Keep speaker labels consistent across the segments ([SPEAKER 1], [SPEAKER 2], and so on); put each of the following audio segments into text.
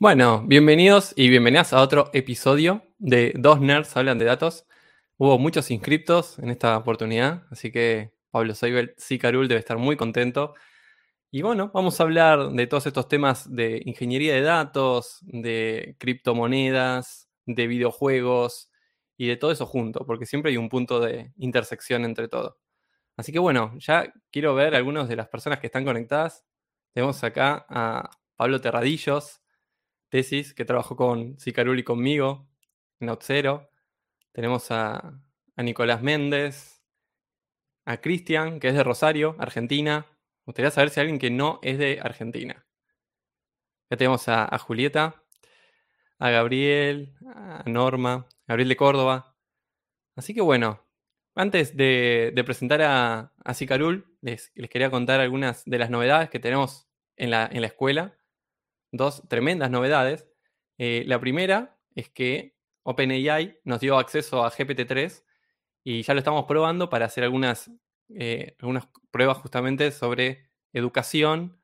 [SPEAKER 1] Bueno, bienvenidos y bienvenidas a otro episodio de Dos Nerds Hablan de Datos. Hubo muchos inscriptos en esta oportunidad, así que Pablo Seibel, Sicarul debe estar muy contento. Y bueno, vamos a hablar de todos estos temas de ingeniería de datos, de criptomonedas, de videojuegos y de todo eso junto, porque siempre hay un punto de intersección entre todo. Así que bueno, ya quiero ver algunas de las personas que están conectadas. Tenemos acá a Pablo Terradillos, tesis, que trabajó con Sicarul y conmigo en Outzero. Tenemos a, a Nicolás Méndez, a Cristian, que es de Rosario, Argentina. Me gustaría saber si hay alguien que no es de Argentina. Ya tenemos a, a Julieta, a Gabriel, a Norma, Gabriel de Córdoba. Así que bueno, antes de, de presentar a, a Sicarul, les, les, quería contar algunas de las novedades que tenemos en la, en la escuela. Dos tremendas novedades. Eh, la primera es que OpenAI nos dio acceso a GPT-3 y ya lo estamos probando para hacer algunas, eh, algunas pruebas justamente sobre educación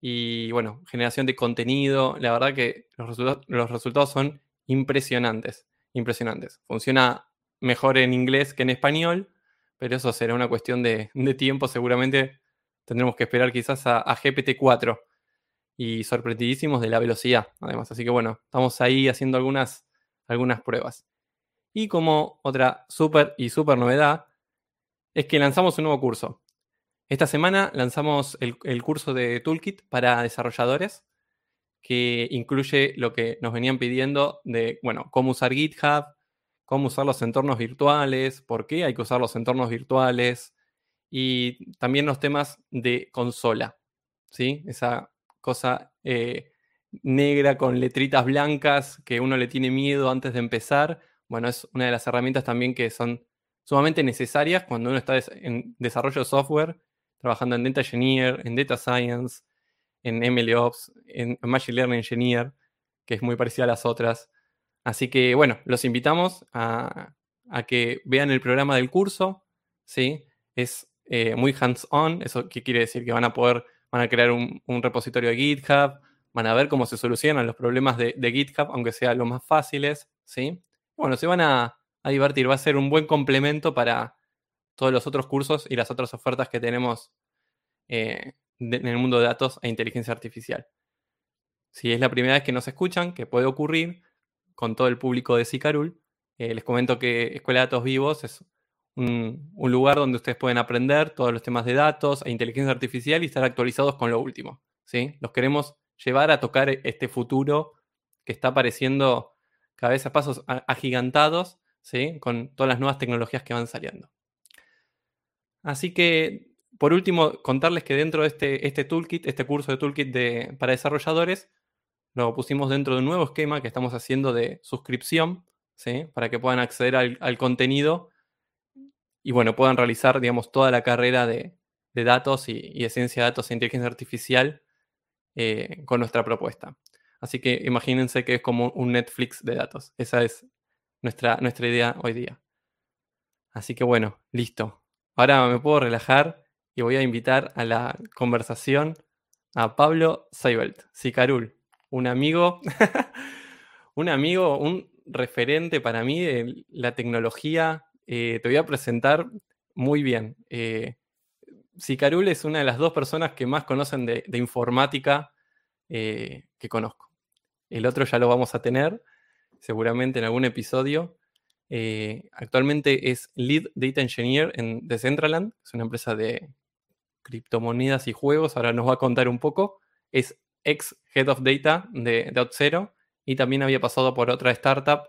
[SPEAKER 1] y, bueno, generación de contenido. La verdad que los, resultados, los resultados son impresionantes, impresionantes. Funciona mejor en inglés que en español, pero eso será una cuestión de, de tiempo. Seguramente tendremos que esperar quizás a, a GPT-4 y sorprendidísimos de la velocidad, además. Así que bueno, estamos ahí haciendo algunas, algunas pruebas. Y como otra súper y súper novedad, es que lanzamos un nuevo curso. Esta semana lanzamos el, el, curso de Toolkit para desarrolladores, que incluye lo que nos venían pidiendo de, bueno, cómo usar GitHub, cómo usar los entornos virtuales, por qué hay que usar los entornos virtuales, y también los temas de consola, ¿sí? Esa cosa eh, negra con letritas blancas que uno le tiene miedo antes de empezar. Bueno, es una de las herramientas también que son sumamente necesarias cuando uno está en desarrollo de software, trabajando en Data Engineer, en Data Science, en MLOps, en Machine Learning Engineer, que es muy parecida a las otras. Así que, bueno, los invitamos a, que vean el programa del curso, ¿sí? Es eh, muy hands-on, ¿eso qué quiere decir? Que van a poder van a crear un, repositorio de GitHub, van a ver cómo se solucionan los problemas de, GitHub, aunque sean los más fáciles, ¿sí? Bueno, se van a, divertir, va a ser un buen complemento para todos los otros cursos y las otras ofertas que tenemos eh, en el mundo de datos e inteligencia artificial. Si es la primera vez que nos escuchan, que puede ocurrir con todo el público de Sicarul, eh, les comento que Escuela de Datos Vivos es un, lugar donde ustedes pueden aprender todos los temas de datos e inteligencia artificial y estar actualizados con lo último. ¿sí? Los queremos llevar a tocar este futuro que está apareciendo cada vez a pasos agigantados, ¿sí? con todas las nuevas tecnologías que van saliendo. Así que, por último, contarles que dentro de este, este toolkit, este curso de toolkit de, para desarrolladores, lo pusimos dentro de un nuevo esquema que estamos haciendo de suscripción, ¿sí? para que puedan acceder al contenido y bueno, puedan realizar, digamos, toda la carrera de, de datos y, y, de ciencia de datos e inteligencia artificial eh, con nuestra propuesta. Así que imagínense que es como un Netflix de datos. Esa es nuestra, nuestra idea hoy día. Así que bueno, listo. Ahora me puedo relajar y voy a invitar a la conversación a Pablo Seibelt, Sicarul, un amigo, un amigo, un referente para mí de la tecnología eh, te voy a presentar muy bien. Eh, Sicarul es una de las dos personas que más conocen de, informática eh, que conozco. El otro ya lo vamos a tener, seguramente en algún episodio. Actualmente es Lead Data Engineer en Decentraland, es una empresa de criptomonedas y juegos, ahora nos va a contar un poco. Es ex Head of Data de, de OutZero y también había pasado por otra startup,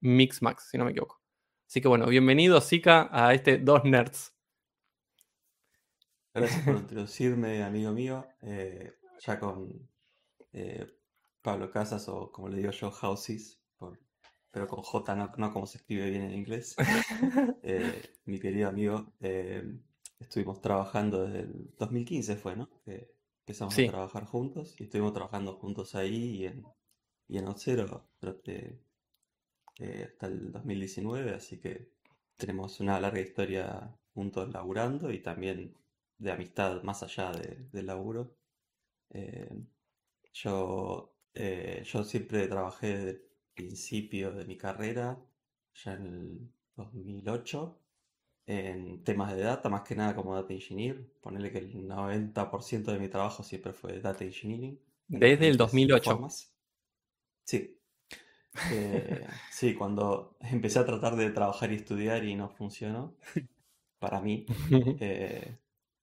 [SPEAKER 1] Mixmax, si no me equivoco. Así que bueno, bienvenido, Zika, a este Dos Nerds.
[SPEAKER 2] Gracias por introducirme, amigo mío. Eh, ya con eh, Pablo Casas, o como le digo yo, Houses, por, pero con J, no, no, como se escribe bien en inglés. eh, mi querido amigo, estuvimos trabajando desde el 2015, fue, ¿no? empezamos sí. a trabajar juntos y estuvimos trabajando juntos ahí y en, y en Ocero durante eh, hasta el 2019, así que tenemos una larga historia juntos laburando y también de amistad más allá de, del laburo. Eh, yo eh, yo siempre trabajé desde el principio de mi carrera, ya en el 2008, en temas de data, más que nada como data engineer. Ponerle que el 90% de mi trabajo siempre fue data engineering.
[SPEAKER 1] Desde el 2008.
[SPEAKER 2] Sí. Eh, sí, cuando empecé a tratar de trabajar y estudiar y no funcionó, para mí. Eh,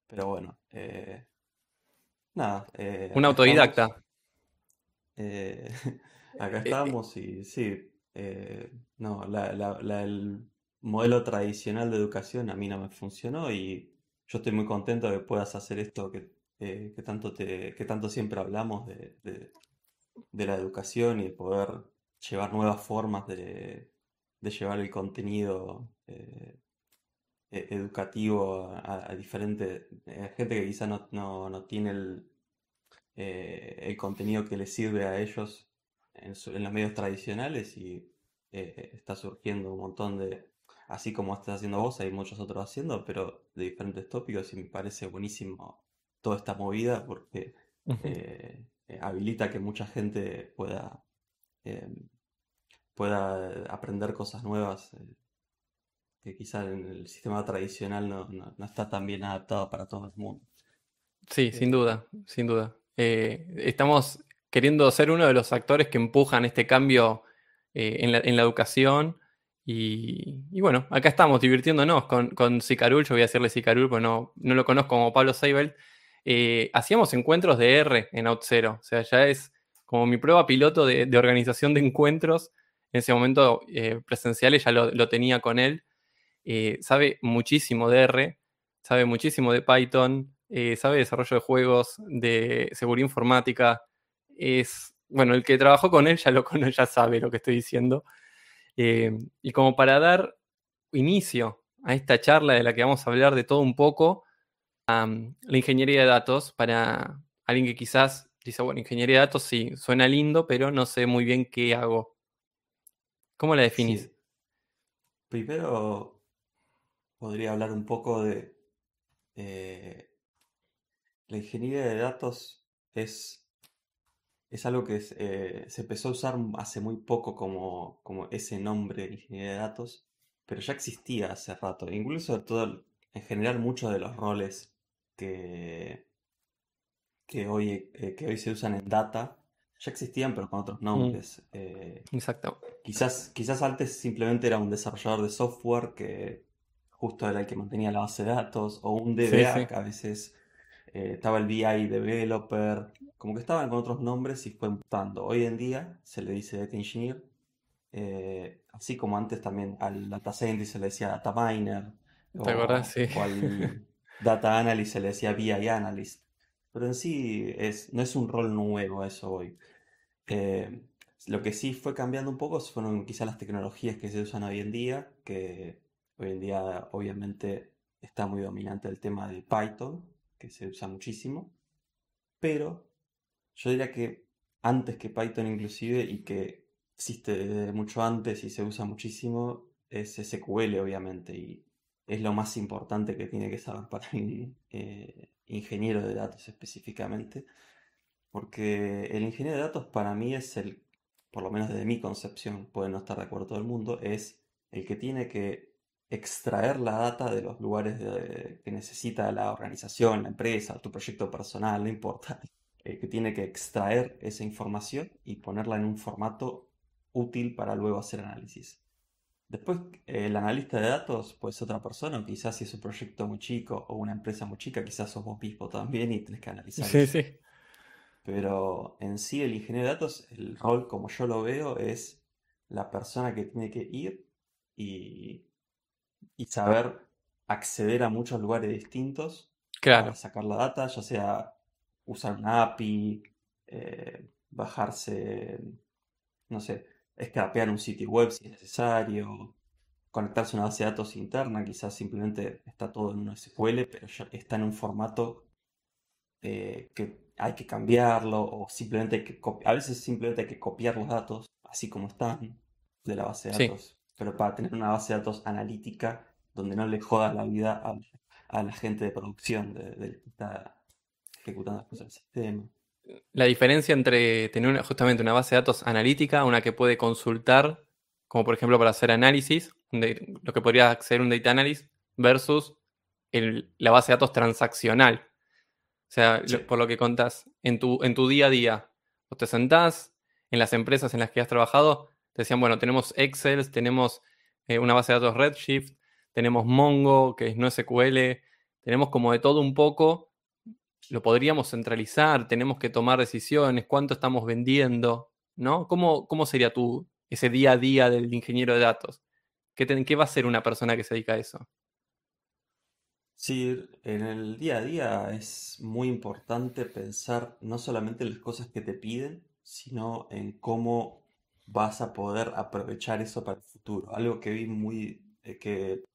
[SPEAKER 2] pero bueno, eh, nada.
[SPEAKER 1] Un autodidacta.
[SPEAKER 2] acá estamos y sí, no, el modelo tradicional de educación a mí no me funcionó y yo estoy muy contento de que puedas hacer esto que, tanto, te, que tanto siempre hablamos de, de la educación y de poder llevar nuevas formas de, llevar el contenido eh, e, educativo a, diferentes eh, gente que quizá no, tiene el, eh, el, contenido que les sirve a ellos en, los medios tradicionales y está surgiendo un montón de, así como estás haciendo vos, hay muchos otros haciendo, pero de diferentes tópicos y me parece buenísimo toda esta movida porque habilita que mucha gente pueda pueda aprender cosas nuevas eh, que quizá en el sistema tradicional no, está tan bien adaptado para todo el mundo.
[SPEAKER 1] Sí, sin duda, sin duda. Eh, estamos queriendo ser uno de los actores que empujan este cambio eh, en, la, educación. Y, bueno, acá estamos divirtiéndonos con, con Sicarul. Yo voy a decirle Sicarul, porque no, no lo conozco como Pablo Seibel. hacíamos encuentros de R en OutZero. O sea, ya es como mi prueba piloto de, de organización de encuentros en ese momento eh, presenciales ya lo, tenía con él. Eh, sabe muchísimo de R, sabe muchísimo de Python, eh, sabe desarrollo de juegos, de seguridad informática. Es, bueno, el que trabajó con él ya, lo, ya sabe lo que estoy diciendo. y como para dar inicio a esta charla de la que vamos a hablar de todo un poco, la ingeniería de datos, para alguien que quizás dice, bueno, ingeniería de datos sí, suena lindo, pero no sé muy bien qué hago. ¿Cómo la definís?
[SPEAKER 2] Primero podría hablar un poco de eh, la ingeniería de datos es, es algo que eh, se empezó a usar hace muy poco como, como ese nombre, ingeniería de datos, pero ya existía hace rato. Incluso todo, en general muchos de los roles que, que, hoy, eh, que hoy se usan en data ya existían, pero con otros mm. nombres.
[SPEAKER 1] Eh, Exacto.
[SPEAKER 2] Quizás, quizás antes simplemente era un desarrollador de software que justo era el que mantenía la base de datos, o un DBA, que a veces eh, estaba el BI developer, como que estaban con otros nombres y fue mutando. Hoy en día se le dice data engineer, eh, así como antes también al data scientist se le decía data miner,
[SPEAKER 1] o, o
[SPEAKER 2] al data analyst se le decía BI analyst. Pero en sí es, no es un rol nuevo eso hoy. Eh, lo que sí fue cambiando un poco fueron quizás las tecnologías que se usan hoy en día, que hoy en día obviamente está muy dominante el tema de Python, que se usa muchísimo, pero yo diría que antes que Python inclusive y que existe desde mucho antes y se usa muchísimo es SQL obviamente y es lo más importante que tiene que saber para un eh, ingeniero de datos específicamente porque el ingeniero de datos para mí es el, por lo menos desde mi concepción, puede no estar de acuerdo todo el mundo, es el que tiene que extraer la data de los lugares que necesita la organización, la empresa, tu proyecto personal, no importa. El que tiene que extraer esa información y ponerla en un formato útil para luego hacer análisis. Después, el analista de datos puede ser otra persona, o quizás si es un proyecto muy chico o una empresa muy chica, quizás sos vos mismo también y tenés que analizar.
[SPEAKER 1] Sí, sí.
[SPEAKER 2] Pero en sí el ingeniero de datos, el rol como yo lo veo es la persona que tiene que ir y, saber acceder a muchos lugares distintos
[SPEAKER 1] para
[SPEAKER 2] sacar la data, ya sea usar una API, eh, bajarse, no sé, escapear un sitio web si es necesario, conectarse a una base de datos interna, quizás simplemente está todo en un SQL, pero ya está en un formato eh, que hay que cambiarlo o simplemente hay que a veces simplemente hay que copiar los datos así como están de la base de datos, pero para tener una base de datos analítica donde no le jodas la vida a, la gente de producción de, que está ejecutando las cosas del sistema.
[SPEAKER 1] la diferencia entre tener justamente una base de datos analítica, una que puede consultar, como por ejemplo para hacer análisis, lo que podría ser un data analyst, versus la base de datos transaccional. O sea, por lo que contás, en tu, en tu día a día, vos te sentás en las empresas en las que has trabajado, te decían, bueno, tenemos Excel, tenemos eh, una base de datos Redshift, tenemos Mongo, que es no SQL, tenemos como de todo un poco, lo podríamos centralizar, tenemos que tomar decisiones, cuánto estamos vendiendo, ¿no? ¿Cómo, cómo sería tu, ese día a día del ingeniero de datos? ¿Qué, ¿Qué va a ser una persona que se dedica a eso?
[SPEAKER 2] Sí, en el día a día es muy importante pensar no solamente en las cosas que te piden, sino en cómo vas a poder aprovechar eso para el futuro. Algo que vi muy, eh, que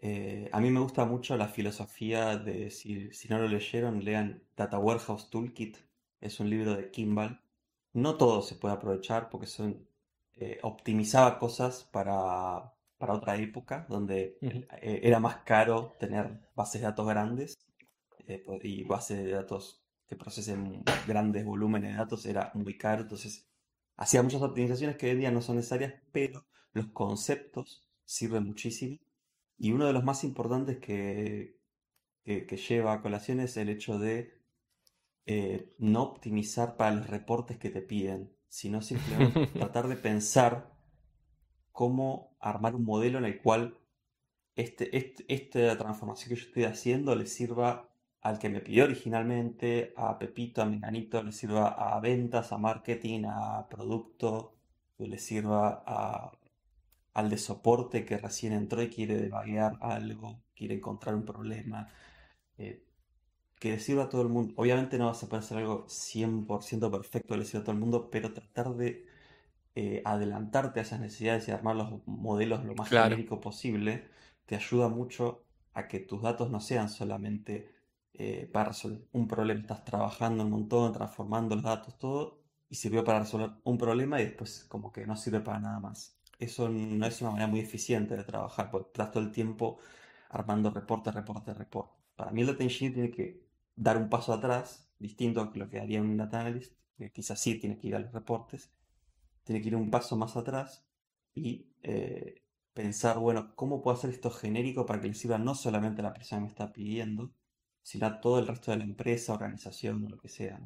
[SPEAKER 2] eh, a mí me gusta mucho la filosofía de, si, si no lo leyeron, lean Data Warehouse Toolkit, es un libro de Kimball. No todo se puede aprovechar porque son, eh, optimizaba cosas para, para otra época, donde era más caro tener bases de datos grandes y bases de datos que procesen grandes volúmenes de datos era muy caro, entonces hacía muchas optimizaciones que hoy en día no son necesarias, pero los conceptos sirven muchísimo. Y uno de los más importantes que, que, lleva a colación es el hecho de eh, no optimizar para los reportes que te piden, sino simplemente tratar de pensar cómo armar un modelo en el cual este, este, esta transformación que yo estoy haciendo le sirva al que me pidió originalmente, a Pepito, a Menganito, le sirva a ventas, a marketing, a producto, le sirva al de soporte que recién entró y quiere debaguear algo, quiere encontrar un problema. Eh, que le sirva a todo el mundo. Obviamente no vas a poder hacer algo 100% perfecto le sirva a todo el mundo, pero tratar de eh, adelantarte a esas necesidades y armar los modelos lo más genérico posible te ayuda mucho a que tus datos no sean solamente eh, para resolver un problema. Estás trabajando un montón, transformando los datos, todo, y sirvió para resolver un problema y después como que no sirve para nada más. Eso no es una manera muy eficiente de trabajar, porque estás todo el tiempo armando reporte, reporte, reporte. Para mí el data engineer tiene que dar un paso atrás, distinto a lo que haría un data analyst, que quizás sí tiene que ir a los reportes, tiene que ir un paso más atrás y eh, pensar, bueno, ¿cómo puedo hacer esto genérico para que le sirva no solamente a la persona que me está pidiendo, sino a todo el resto de la empresa, organización o lo que sea.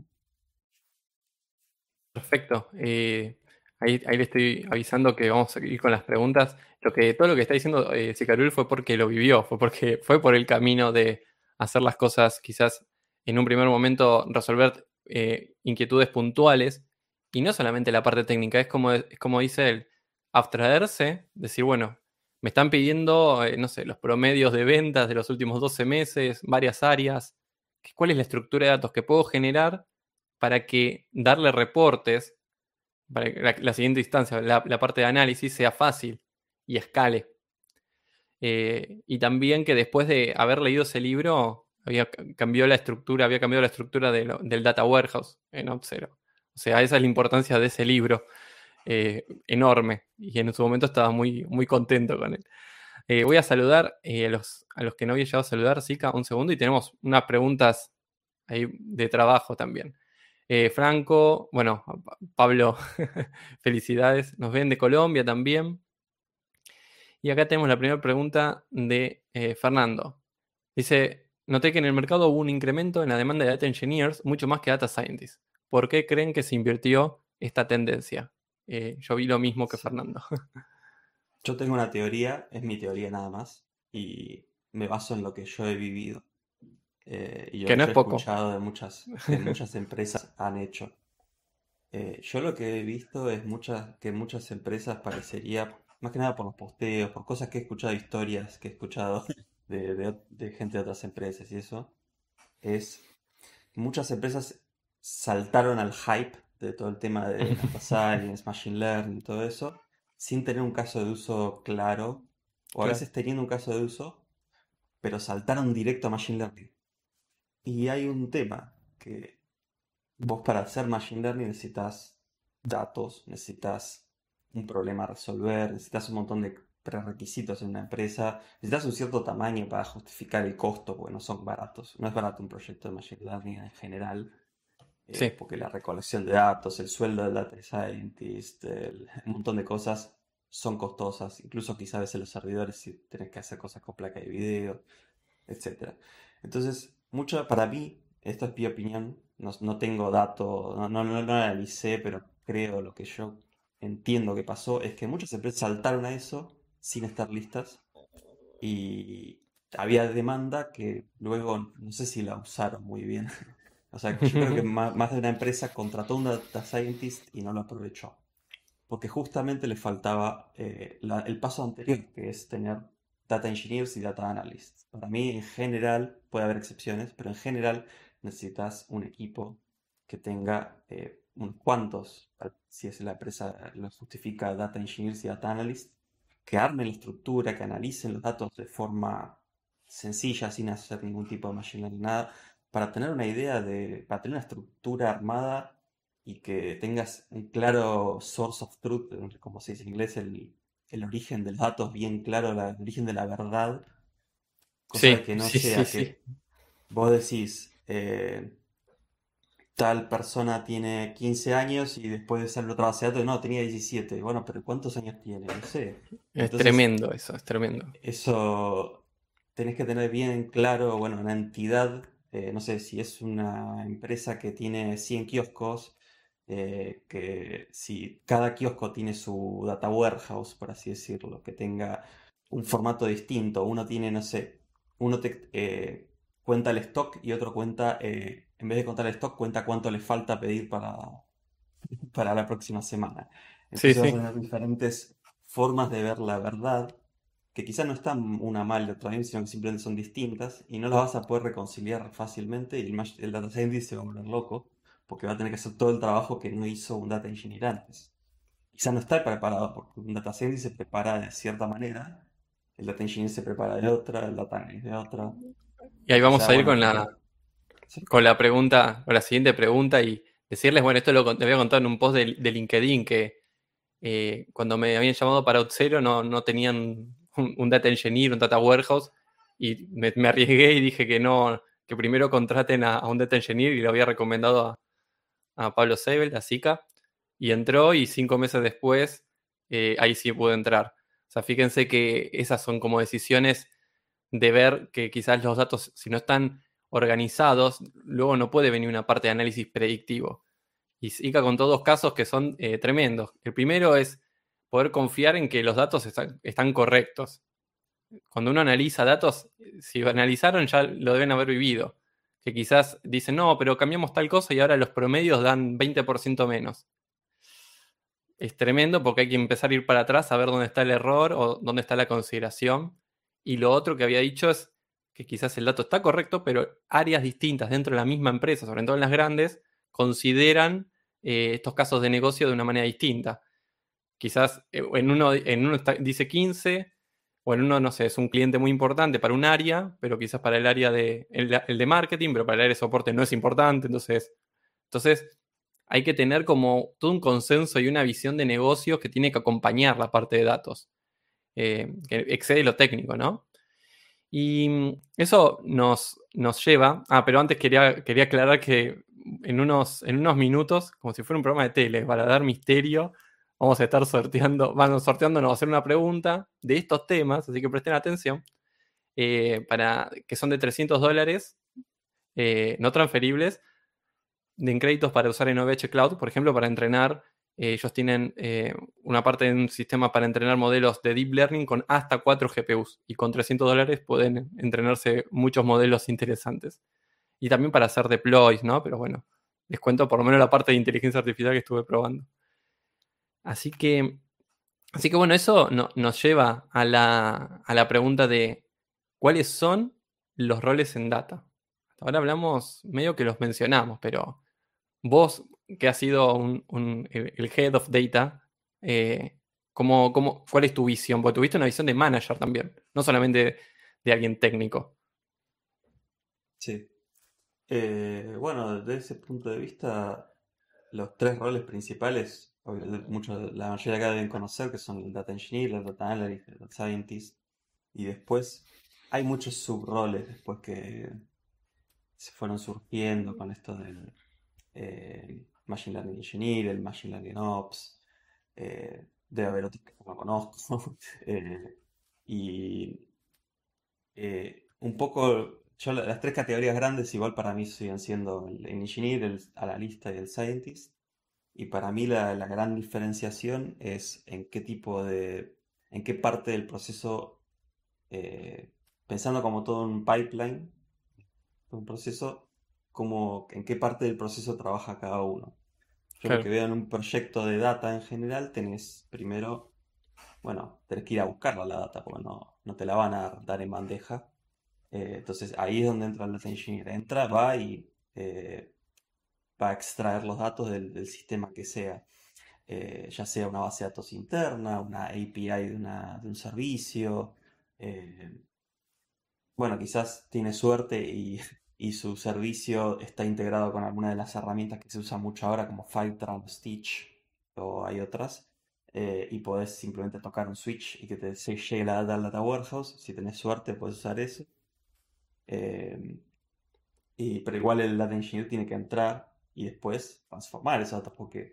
[SPEAKER 1] Perfecto. Eh, ahí, le estoy avisando que vamos a ir con las preguntas. Lo que, todo lo que está diciendo eh, fue porque lo vivió, fue porque fue por el camino de hacer las cosas quizás en un primer momento resolver eh, inquietudes puntuales y no solamente la parte técnica, es como, es como dice él, abstraerse, decir, bueno, me están pidiendo, eh, no sé, los promedios de ventas de los últimos 12 meses, varias áreas. ¿Cuál es la estructura de datos que puedo generar para que darle reportes, para que la, siguiente instancia, la, parte de análisis, sea fácil y escale? Eh, y también que después de haber leído ese libro, había cambió la estructura, había cambiado la estructura del data warehouse en OpSero. Sea, esa es la importancia de ese libro. Eh, enorme y en su momento estaba muy, muy contento con él. Eh, voy a saludar eh, a, los, a los que no había llegado a saludar, Zika, un segundo, y tenemos unas preguntas ahí de trabajo también. Franco, bueno, Pablo, felicidades, nos ven de Colombia también. Y acá tenemos la primera pregunta de Fernando. Dice, noté que en el mercado hubo un incremento en la demanda de data engineers mucho más que data scientists. ¿Por qué creen que se invirtió esta tendencia? Eh, yo vi lo mismo que Fernando.
[SPEAKER 2] Yo tengo una teoría, es mi teoría nada más, y me baso en lo que yo he vivido.
[SPEAKER 1] Eh, y yo que no he escuchado
[SPEAKER 2] de muchas, muchas empresas han hecho. Eh, yo lo que he visto es muchas, que muchas empresas parecería, más que nada por los posteos, por cosas que he escuchado, historias que he escuchado de, de gente de otras empresas y eso, es muchas empresas saltaron al hype de todo el tema de data science, machine learning y todo eso, sin tener un caso de uso claro, o a veces teniendo un caso de uso, pero saltaron directo a machine learning. Y hay un tema que vos para hacer machine learning necesitas datos, necesitas un problema a resolver, necesitas un montón de prerequisitos en una empresa, necesitas un cierto tamaño para justificar el costo, porque no son baratos. No es barato un proyecto de machine learning en general. Eh, porque la recolección de datos, el sueldo del data scientist, un montón de cosas son costosas, incluso quizás a veces los servidores si tenés que hacer cosas con placa de video, etc. Entonces, mucho para mí, esto es mi opinión, no, tengo datos, no, no, no, analicé, pero creo lo que yo entiendo que pasó, es que muchas empresas saltaron a eso sin estar listas y había demanda que luego no sé si la usaron muy bien. o sea, yo creo que más, de una empresa contrató un data scientist y no lo aprovechó. Porque justamente le faltaba eh, el paso anterior, que es tener data engineers y data analysts. Para mí, en general, puede haber excepciones, pero en general necesitas un equipo que tenga eh, unos cuantos, si es la empresa lo justifica, data engineers y data analysts, que armen la estructura, que analicen los datos de forma sencilla, sin hacer ningún tipo de machine learning, nada, para tener una idea de, para tener una estructura armada y que tengas un claro source of truth, como se dice en inglés, el, origen de los datos bien claro, el origen de la verdad, cosa que no sea que vos decís, eh, tal persona tiene 15 años y después de salir otra base de datos, no, tenía 17. Bueno, pero ¿cuántos años tiene? No sé.
[SPEAKER 1] es tremendo eso, es tremendo.
[SPEAKER 2] Eso tenés que tener bien claro, bueno, una entidad, eh, no sé si es una empresa que tiene 100 kioscos, eh, que si cada kiosco tiene su data warehouse, por así decirlo, que tenga un formato distinto, uno tiene, no sé, uno te, eh, cuenta el stock y otro cuenta, en vez de contar el stock, cuenta cuánto le falta pedir para, para la próxima semana. Entonces sí, diferentes formas de ver la verdad, que quizás no están una mal de otra sino que simplemente son distintas, y no las vas a poder reconciliar fácilmente, y el, el data scientist se va a volver loco, porque va a tener que hacer todo el trabajo que no hizo un data engineer antes. Quizás no está preparado, porque un data scientist se prepara de cierta manera, el data engineer se prepara de otra, el data analyst de otra.
[SPEAKER 1] Y ahí vamos a ir con la, con la pregunta, con la siguiente pregunta y decirles, bueno, esto lo, te voy a contar en un post de, LinkedIn que eh, cuando me habían llamado para Outzero no, no tenían un, data engineer, un data warehouse y me, arriesgué y dije que no, que primero contraten a, un data engineer y lo había recomendado a, Pablo Seibel, a Zika, y entró y cinco meses después eh, ahí sí pudo entrar. O sea, fíjense que esas son como decisiones de ver que quizás los datos, si no están organizados, luego no puede venir una parte de análisis predictivo. Y Zika contó dos casos que son eh, tremendos. El primero es poder confiar en que los datos están, correctos. Cuando uno analiza datos, si analizaron ya lo deben haber vivido. Que quizás dicen, no, pero cambiamos tal cosa y ahora los promedios dan 20% menos. Es tremendo porque hay que empezar a ir para atrás a ver dónde está el error o dónde está la consideración. Y lo otro que había dicho es que quizás el dato está correcto, pero áreas distintas dentro de la misma empresa, sobre todo en las grandes, consideran eh, estos casos de negocio de una manera distinta. Quizás eh, en uno, dice 15, o en uno, no sé, es un cliente muy importante para un área, pero quizás para el área de, el, de marketing, pero para el área de soporte no es importante. Entonces, entonces, hay que tener como todo un consenso y una visión de negocios que tiene que acompañar la parte de datos. Eh, que excede lo técnico, ¿no? Y mm, eso nos, nos lleva. Ah, pero antes quería, quería aclarar que en unos, en unos minutos, como si fuera un programa de tele, para dar misterio, vamos a estar sorteando, van sorteando, nos a hacer una pregunta de estos temas, así que presten atención, eh, para, que son de 300 dólares, eh, no transferibles, de créditos para usar en OVH Cloud, por ejemplo, para entrenar eh, ellos tienen una parte de un sistema para entrenar modelos de deep learning con hasta 4 GPUs y con 300 dólares pueden entrenarse muchos modelos interesantes. Y también para hacer deploys, ¿no? Pero bueno, les cuento por lo menos la parte de inteligencia artificial que estuve probando. Así que, así que bueno, eso nos lleva a la, a la pregunta de cuáles son los roles en data. ahora hablamos, medio que los mencionamos, pero vos que has sido un, el head of data, eh, cuál es tu visión? Porque tuviste una visión de manager también, no solamente de alguien técnico.
[SPEAKER 2] Sí. Eh, bueno, desde ese punto de vista, los tres roles principales, muchos, la mayoría acá deben conocer, que son el data engineer, el data analyst, el data scientist, y después hay muchos subroles después que se fueron surgiendo con esto del eh, Machine Learning Engineer, el Machine Learning Ops, eh, debe haber que no conozco. y un poco, yo las tres categorías grandes igual para mí siguen siendo el Engineer, el analista y el Scientist. Y para mí la, la gran diferenciación es en qué tipo de, en qué parte del proceso pensando como todo un pipeline, un proceso, como en qué parte del proceso trabaja cada uno. Yo lo que veo en un proyecto de data en general, tenés primero, bueno, tenés que ir a buscarla la data, porque no, no te la van a dar en bandeja. Eh, entonces ahí es donde entra el data engineer. Entra, va y eh, va a extraer los datos del, sistema que sea. Eh, ya sea una base de datos interna, una API de, una, de un servicio, bueno, quizás tiene suerte y, su servicio está integrado con alguna de las herramientas que se usa mucho ahora, como Fivetran, Stitch o hay otras. Eh, y podés simplemente tocar un switch y que te llegue la data al data warehouse. Si tenés suerte, puedes usar eso. Y, pero igual el data engineer tiene que entrar y después transformar esos datos, porque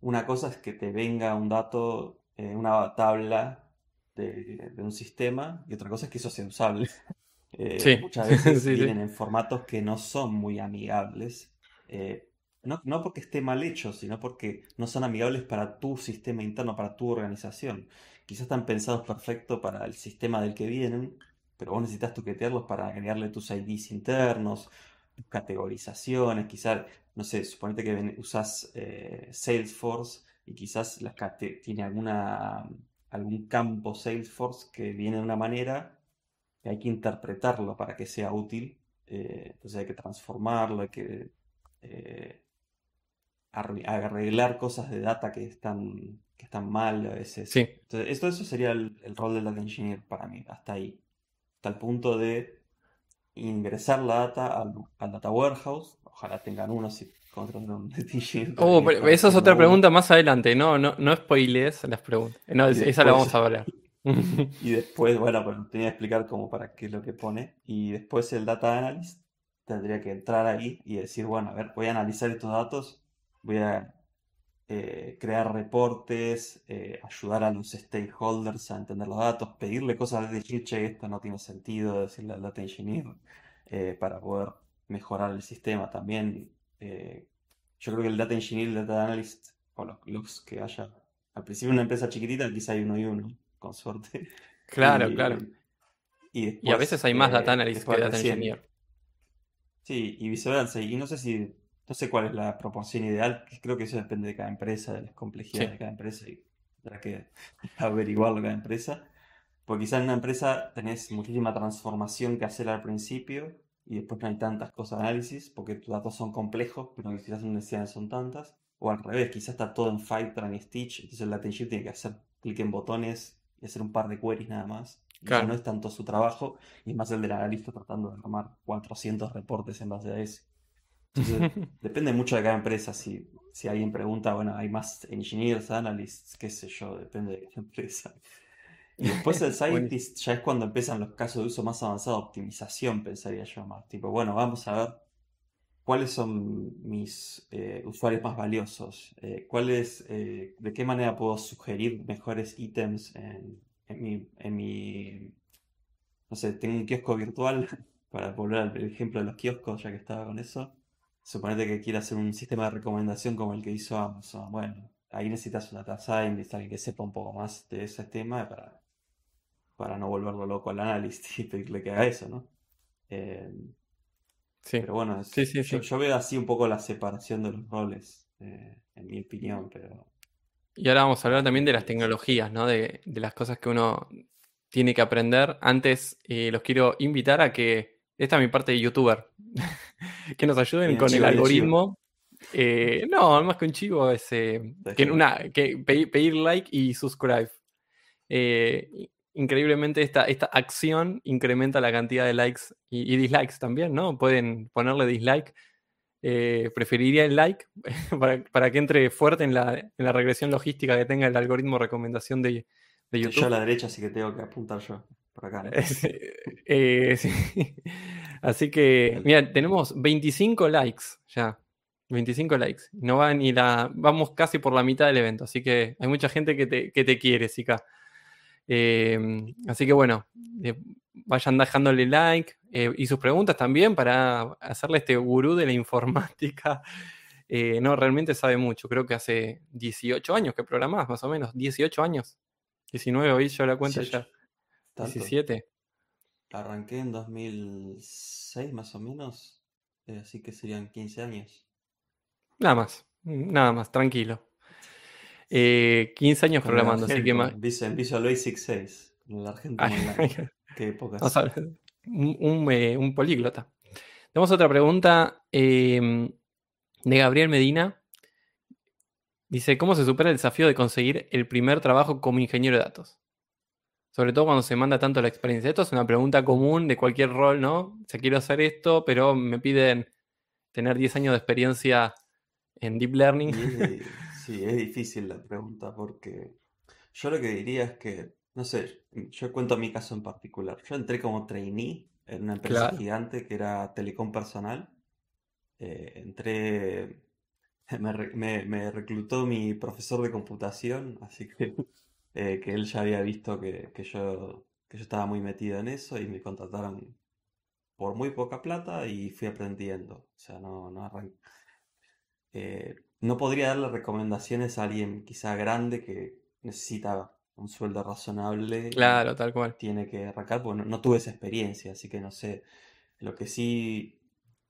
[SPEAKER 2] una cosa es que te venga un dato en una tabla de, de, un sistema y otra cosa es que eso sea usable. Eh, muchas veces vienen en formatos que no son muy amigables. Eh, no, no, porque esté mal hecho, sino porque no son amigables para tu sistema interno, para tu organización. Quizás están pensados perfecto para el sistema del que vienen, pero vos necesitas tuquetearlos para agregarle tus IDs internos, categorizaciones, quizás, no sé, suponete que usas eh, Salesforce y quizás las tiene alguna, algún campo Salesforce que viene de una manera hay que interpretarlo para que sea útil. Eh, entonces hay que transformarlo, hay que eh, arreglar cosas de data que están, que están mal a veces.
[SPEAKER 1] Sí.
[SPEAKER 2] Entonces, esto, eso sería el, rol del data engineer para mí, hasta ahí. Hasta el punto de ingresar la data al, data warehouse. Ojalá tengan uno si contratan un
[SPEAKER 1] engineer. Oh, esa es otra pregunta más adelante, no, no, no spoilees las preguntas. No, esa la vamos a hablar.
[SPEAKER 2] y después, bueno, pues tenía que explicar cómo para qué es lo que pone. Y después el data analyst tendría que entrar ahí y decir, bueno, a ver, voy a analizar estos datos, voy a eh, crear reportes, eh, ayudar a los stakeholders a entender los datos, pedirle cosas de decir, che, esto no tiene sentido, decirle al data engineer, eh, para poder mejorar el sistema también. yo creo que el data engineer y el data analyst, o los, los que haya, al principio una empresa chiquitita, quizá hay uno y uno con suerte.
[SPEAKER 1] Claro, claro. Y, a veces hay más data analyst que data engineer.
[SPEAKER 2] Sí, y viceversa. Y no sé si, no sé cuál es la proporción ideal, creo que eso depende de cada empresa, de las complejidades de cada empresa y tendrá que averiguarlo cada empresa. Porque quizás en una empresa tenés muchísima transformación que hacer al principio y después no hay tantas cosas de análisis porque tus datos son complejos, pero quizás no necesidades son tantas. O al revés, quizás está todo en Fivetran y Stitch, entonces el data engineer tiene que hacer clic en botones hacer un par de queries nada más. no es tanto su trabajo, y es más el del analista tratando de armar 400 reportes en base a eso. Entonces, depende mucho de cada empresa. Si, si alguien pregunta, bueno, hay más engineers, analysts, qué sé yo, depende de cada empresa. Y después el scientist ya es cuando empiezan los casos de uso más avanzado, optimización, pensaría yo más. Tipo, bueno, vamos a ver cuáles son mis eh, usuarios más valiosos, eh, cuáles, eh, de qué manera puedo sugerir mejores ítems en, mi, no sé, tengo un kiosco virtual, para volver al ejemplo de los kioscos, ya que estaba con eso. Suponete que quiera hacer un sistema de recomendación como el que hizo Amazon. Bueno, ahí necesitas una data scientist, alguien que sepa un poco más de ese tema para, para no volverlo loco al análisis y pedirle que haga eso, ¿no?
[SPEAKER 1] Sí.
[SPEAKER 2] Pero bueno, yo, veo así un poco la separación de los roles, eh, en mi opinión, pero...
[SPEAKER 1] Y ahora vamos a hablar también de las tecnologías, ¿no? De, las cosas que uno tiene que aprender. Antes eh, los quiero invitar a que, esta es mi parte de youtuber, que nos ayuden con el algoritmo. Eh, no, más que un chivo es que, una, que pedir, like y subscribe increíblemente esta, esta acción incrementa la cantidad de likes y, dislikes también, ¿no? Pueden ponerle dislike. Eh, preferiría el like para, que entre fuerte en la, regresión logística que tenga el algoritmo recomendación de, YouTube.
[SPEAKER 2] Yo a la derecha, así que tengo que apuntar yo por acá.
[SPEAKER 1] Eh, así que, mira, tenemos 25 likes ya. 25 likes. No va ni la. Vamos casi por la mitad del evento. Así que hay mucha gente que te, que te quiere, Zika. Eh, así que bueno, eh, vayan dejándole like eh, y sus preguntas también para hacerle este gurú de la informática. no, realmente sabe mucho. Creo que hace 18 años que programás, más o menos. 18 años. 19, hoy yo la cuenta ya. 17.
[SPEAKER 2] Arranqué en 2006 más o menos. así que serían 15 años.
[SPEAKER 1] Nada más, nada más, tranquilo. 15 eh, años programando, así que más.
[SPEAKER 2] En Visual Basic 6, en la Argentina. Qué épocas.
[SPEAKER 1] un, eh, un, políglota. Tenemos otra pregunta em, de Gabriel Medina. Dice: ¿Cómo se supera el desafío de conseguir el primer trabajo como ingeniero de datos? Sobre todo cuando se manda tanto la experiencia. Esto es una pregunta común de cualquier rol, ¿no? O sea, quiero hacer esto, pero me piden tener 10 años de experiencia en Deep Learning.
[SPEAKER 2] Sí, es difícil la pregunta porque yo lo que diría es que, no sé, yo cuento mi caso en particular. Yo entré como trainee en una empresa gigante que era Telecom Personal. Eh, entré, me, reclutó mi profesor de computación, así que, eh, que él ya había visto que, yo, que yo estaba muy metido en eso y me contrataron por muy poca plata y fui aprendiendo. O sea, no, no arranqué eh, no podría darle recomendaciones a alguien quizá grande que necesita un sueldo razonable.
[SPEAKER 1] Claro, tal cual.
[SPEAKER 2] Tiene que arrancar, porque no, tuve esa experiencia, así que no sé. Lo que sí,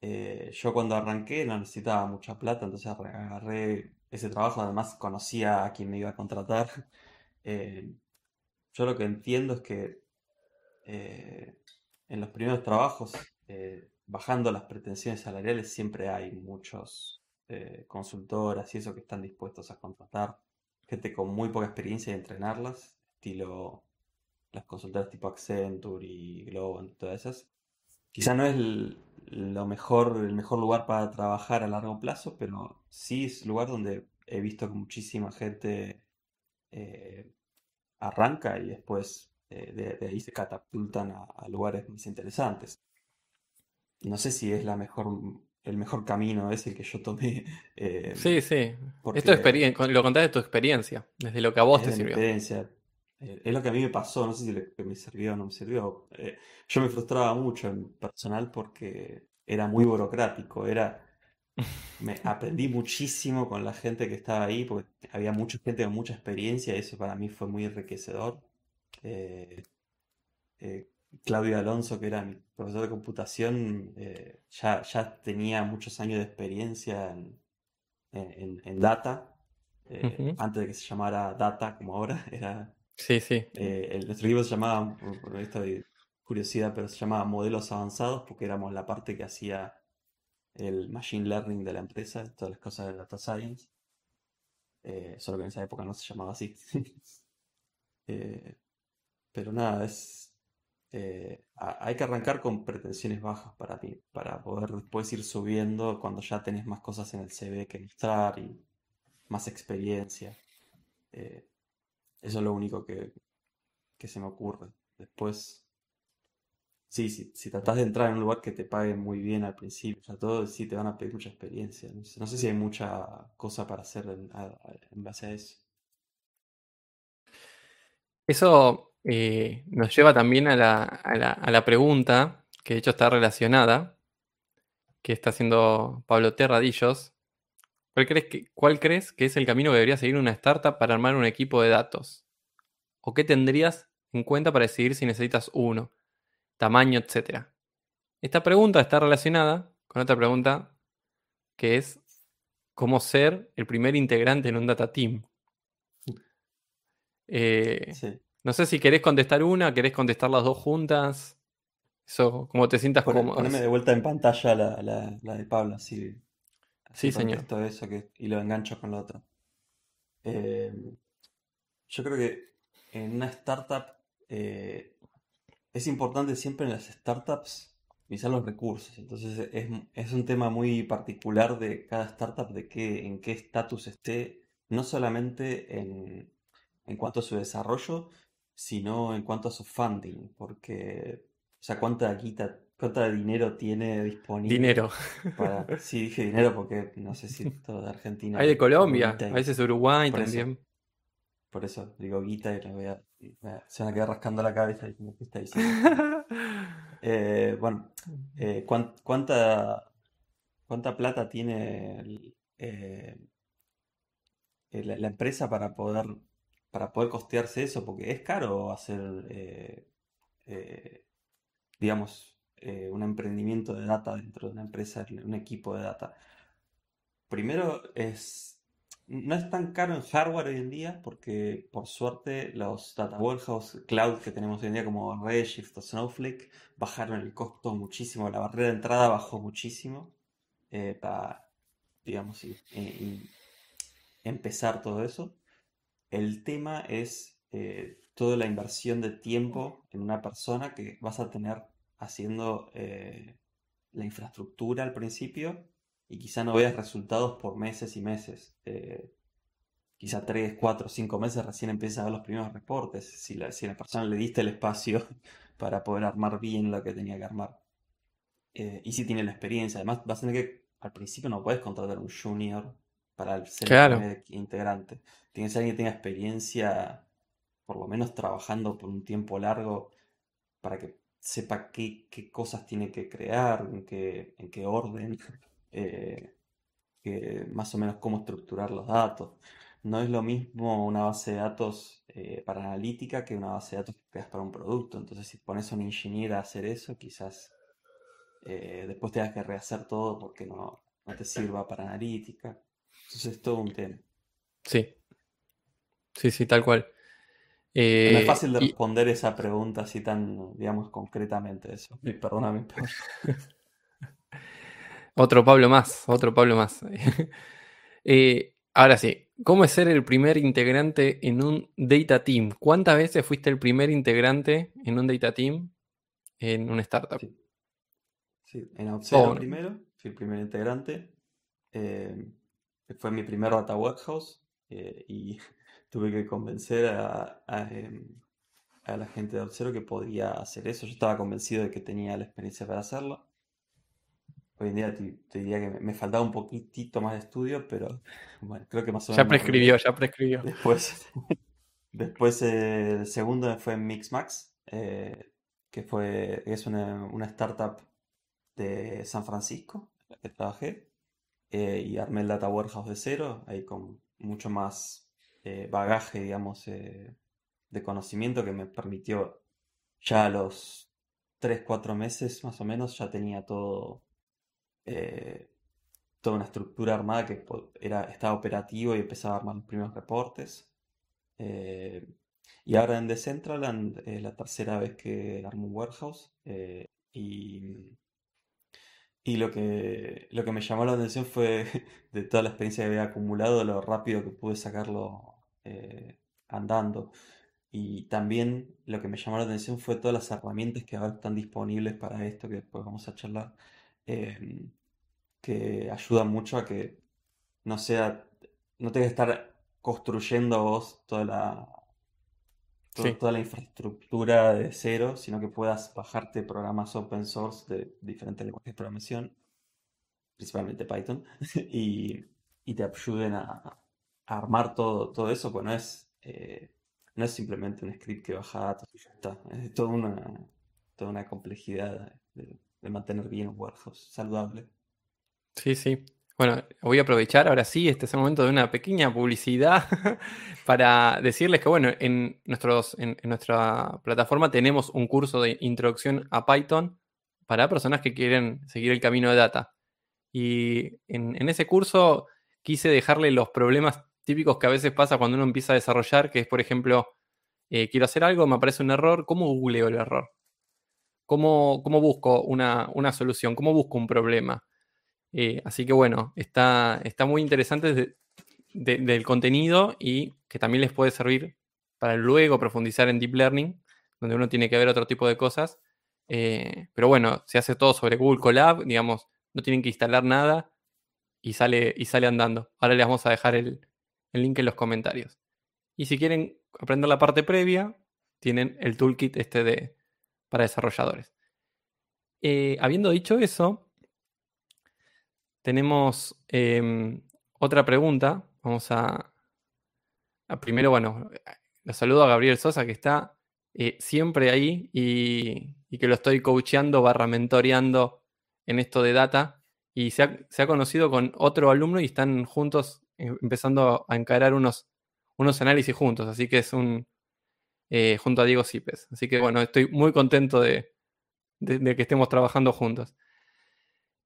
[SPEAKER 2] eh, yo cuando arranqué no necesitaba mucha plata, entonces agarré ese trabajo, además conocía a quien me iba a contratar. Eh, yo lo que entiendo es que en los primeros trabajos, bajando las pretensiones salariales, siempre hay muchos eh, consultoras y eso que están dispuestos a contratar gente con muy poca experiencia y entrenarlas, estilo las consultoras tipo Accenture y Globant, todas esas. Quizá no es el, lo mejor, el mejor lugar para trabajar a largo plazo, pero sí es lugar donde he visto que muchísima gente eh, arranca y después eh, de, ahí se catapultan a, a, lugares más interesantes. No sé si es la mejor el mejor camino es el que yo tomé.
[SPEAKER 1] Eh, sí, sí. lo contás de tu experiencia, desde lo que a vos te sirvió.
[SPEAKER 2] Experiencia. Es lo que a mí me pasó, no sé si me sirvió o no me sirvió. Yo me frustraba mucho en personal porque era muy burocrático, era... Me aprendí muchísimo con la gente que estaba ahí, porque había mucha gente con mucha experiencia, y eso para mí fue muy enriquecedor. Claudio Alonso, que era mi profesor de computación, eh, ya, ya, tenía muchos años de experiencia en, en, data, eh, antes de que se llamara data como ahora, era...
[SPEAKER 1] Sí, sí.
[SPEAKER 2] Eh, el, nuestro equipo se llamaba, por, esto de curiosidad, pero se llamaba modelos avanzados porque éramos la parte que hacía el machine learning de la empresa, todas las cosas de data science. solo que en esa época no se llamaba así. pero nada, es, eh, hay que arrancar con pretensiones bajas para mí, para poder después ir subiendo cuando ya tenés más cosas en el CV que mostrar y más experiencia. Eh, eso es lo único que, se me ocurre. Después, sí, si, si tratás de entrar en un lugar que te pague muy bien al principio, ya todo sí te van a pedir mucha experiencia. No sé, si hay mucha cosa para hacer en base a eso.
[SPEAKER 1] Eso eh, nos lleva también a la, pregunta, que de hecho está relacionada, que está haciendo Pablo Terradillos. ¿Cuál crees, que, ¿Cuál crees que es el camino que debería seguir una startup para armar un equipo de datos? ¿O qué tendrías en cuenta para decidir si necesitas uno? Tamaño, etcétera. Esta pregunta está relacionada con otra pregunta que es cómo ser el primer integrante en un data team. Eh, sí. No sé si querés contestar una, querés contestar las dos juntas. Eso, como te sientas cómodo.
[SPEAKER 2] Poneme de vuelta en pantalla la, la, de Pablo, así.
[SPEAKER 1] sí, señor.
[SPEAKER 2] Eso que, y lo engancho con lo otro. Eh, yo creo que en una startup eh, es importante siempre en las startups visar los recursos. Entonces es, es, un tema muy particular de cada startup, de qué, en qué estatus esté, no solamente en, en cuanto a su desarrollo, sino en cuanto a su funding, porque sea, cuánta guita, cuánta dinero tiene disponible.
[SPEAKER 1] Dinero.
[SPEAKER 2] Para... Sí, dije dinero porque no sé si todo de Argentina.
[SPEAKER 1] Hay de Colombia, a veces Uruguay
[SPEAKER 2] eso. Por eso digo guita y voy a, se van a quedar rascando la cabeza diciendo qué está diciendo. Eh, bueno, eh, ¿cuán- ¿cuánta, cuánta plata tiene el- eh, la, la empresa para poder, para poder costearse eso? Porque es caro hacer, digamos, un emprendimiento de data dentro de una empresa, un equipo de data. Primero es, no es tan caro en hardware hoy en día porque por suerte los data warehouse cloud que tenemos hoy en día como Redshift o Snowflake bajaron el costo muchísimo, la barrera de entrada bajó muchísimo eh, para, digamos, y- empezar todo eso. El tema es eh, toda la inversión de tiempo en una persona que vas a tener haciendo eh, la infraestructura al principio y quizá no veas resultados por meses y meses. Eh, quizá 3, 4, 5 meses recién empiezas a ver los primeros reportes, si la, si a la persona le diste el espacio para poder armar bien lo que tenía que armar. Eh, y si tiene la experiencia, además vas a tener que, al principio no puedes contratar un junior para ser
[SPEAKER 1] Claro.
[SPEAKER 2] integrante. Tiene que ser alguien que tenga experiencia, por lo menos trabajando por un tiempo largo, para que sepa qué, qué cosas tiene que crear, en qué, en qué orden, eh, que más o menos cómo estructurar los datos. No es lo mismo una base de datos eh, para analítica que una base de datos que creas para un producto. Entonces, si pones a un ingeniero a hacer eso, quizás eh, después tengas que rehacer todo porque no, no te sirva para analítica. Entonces, es todo un tema.
[SPEAKER 1] Sí. Sí, sí, tal cual.
[SPEAKER 2] No es fácil de
[SPEAKER 1] y-
[SPEAKER 2] responder esa pregunta así tan, digamos, concretamente eso. Perdóname, pero-
[SPEAKER 1] Otro Pablo más, otro Pablo más. Eh, ahora sí, ¿cómo es ser el primer integrante en un data team? ¿Cuántas veces fuiste el primer integrante en un data team en una startup?
[SPEAKER 2] Sí. Sí, en Auth0
[SPEAKER 1] Oh.
[SPEAKER 2] primero, fui el primer integrante. eh, fue mi primer data warehouse eh, y tuve que convencer a, a, em, a la gente de Auth0 que podía hacer eso. Yo estaba convencido de que tenía la experiencia para hacerlo. Hoy en día te, te diría que me, faltaba un poquitito más de estudio, pero bueno, creo que más o
[SPEAKER 1] Ya
[SPEAKER 2] menos me
[SPEAKER 1] prescribió, ya prescribió.
[SPEAKER 2] Después, después eh, el segundo fue Mixmax, eh, que fue, es una, una startup de San Francisco, en la que trabajé, eh, y armé el Data Warehouse de cero, ahí con mucho más bagaje, digamos, de conocimiento que me permitió ya a los 3, 4 meses más o menos, ya tenía todo, eh, toda una estructura armada que era, estaba operativo y empezaba a armar los primeros reportes. Eh, y ahora en Decentraland es la tercera vez que armo un warehouse. eh, y, y lo que, lo que me llamó la atención fue de toda la experiencia que había acumulado, lo rápido que pude sacarlo eh, andando. Y también lo que me llamó la atención fue todas las herramientas que ahora están disponibles para esto, que después vamos a charlar, em, que ayudan mucho a que no sea, no tengas que estar construyendo vos toda la,
[SPEAKER 1] Sí.
[SPEAKER 2] toda la infraestructura de cero, sino que puedas bajarte programas open source de diferentes lenguajes de programación, principalmente Python, y, y te ayuden a, a armar todo, todo eso, pues no es, eh, no es simplemente un script que baja datos y ya está, es toda una, toda una complejidad de, de mantener bien un saludable.
[SPEAKER 1] Sí, sí. Bueno, voy a aprovechar ahora sí, este es el momento de una pequeña publicidad para decirles que, bueno, en, nuestros, en nuestra plataforma tenemos un curso de introducción a Python para personas que quieren seguir el camino de data. Y en, en ese curso quise dejarle los problemas típicos que a veces pasa cuando uno empieza a desarrollar, que es, por ejemplo, eh, quiero hacer algo, me aparece un error, ¿cómo googleo el error? ¿Cómo, cómo busco una, una solución? ¿Cómo busco un problema? Eh, así que bueno, está, está muy interesante de- de- del contenido y que también les puede servir para luego profundizar en Deep Learning, donde uno tiene que ver otro tipo de cosas. Eh, pero bueno, se hace todo sobre Google Colab, digamos, no tienen que instalar nada y sale, y sale andando. Ahora les vamos a dejar el, el link en los comentarios. Y si quieren aprender la parte previa, tienen el toolkit este de, para desarrolladores. eh, habiendo dicho eso, tenemos em, otra pregunta. Vamos a, primero, bueno, lo saludo a Gabriel Sosa, que está eh, siempre ahí y, que lo estoy coacheando barra mentoreando en esto de data. Y se ha, conocido con otro alumno y están juntos eh, empezando a encarar unos, unos análisis juntos. Así que es un, junto a Diego Cipes. Así que bueno, estoy muy contento de, que estemos trabajando juntos.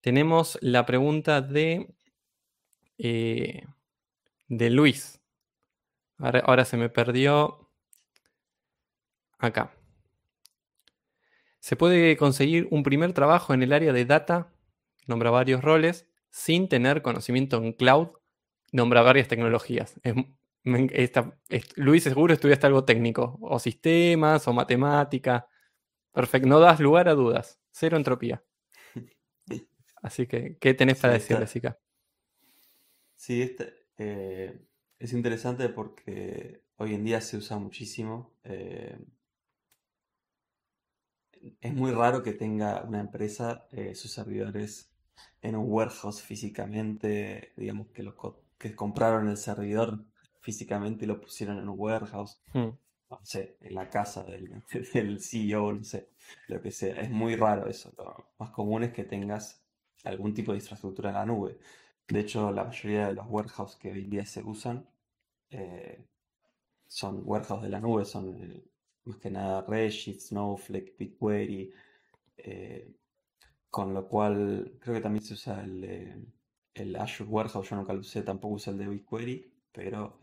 [SPEAKER 1] Tenemos la pregunta de, eh, de Luis. Ahora, se me perdió. Acá. Se puede conseguir un primer trabajo en el área de data, nombra varios roles, sin tener conocimiento en cloud, nombra varias tecnologías. Luis seguro estudiaste algo técnico, o sistemas, o matemática. Perfecto, no das lugar a dudas. Cero entropía. Así que, ¿qué tenés para decir, Jessica?
[SPEAKER 2] Sí, este, eh, es interesante porque hoy en día se usa muchísimo. Eh, es muy raro que tenga una empresa eh, sus servidores en un warehouse físicamente, digamos que, los que compraron el servidor físicamente y lo pusieron en un warehouse. Hmm no sé, en la casa del, del CEO, no sé, lo que sea. Es muy raro eso. Lo más común es que tengas algún tipo de infraestructura en la nube. De hecho, la mayoría de los warehouses que hoy en día se usan eh, son warehouses de la nube, son eh, más que nada Redshift, Snowflake, BigQuery, eh, con lo cual creo que también se usa el, el, Azure Warehouse, yo nunca lo usé, tampoco usé el de BigQuery, pero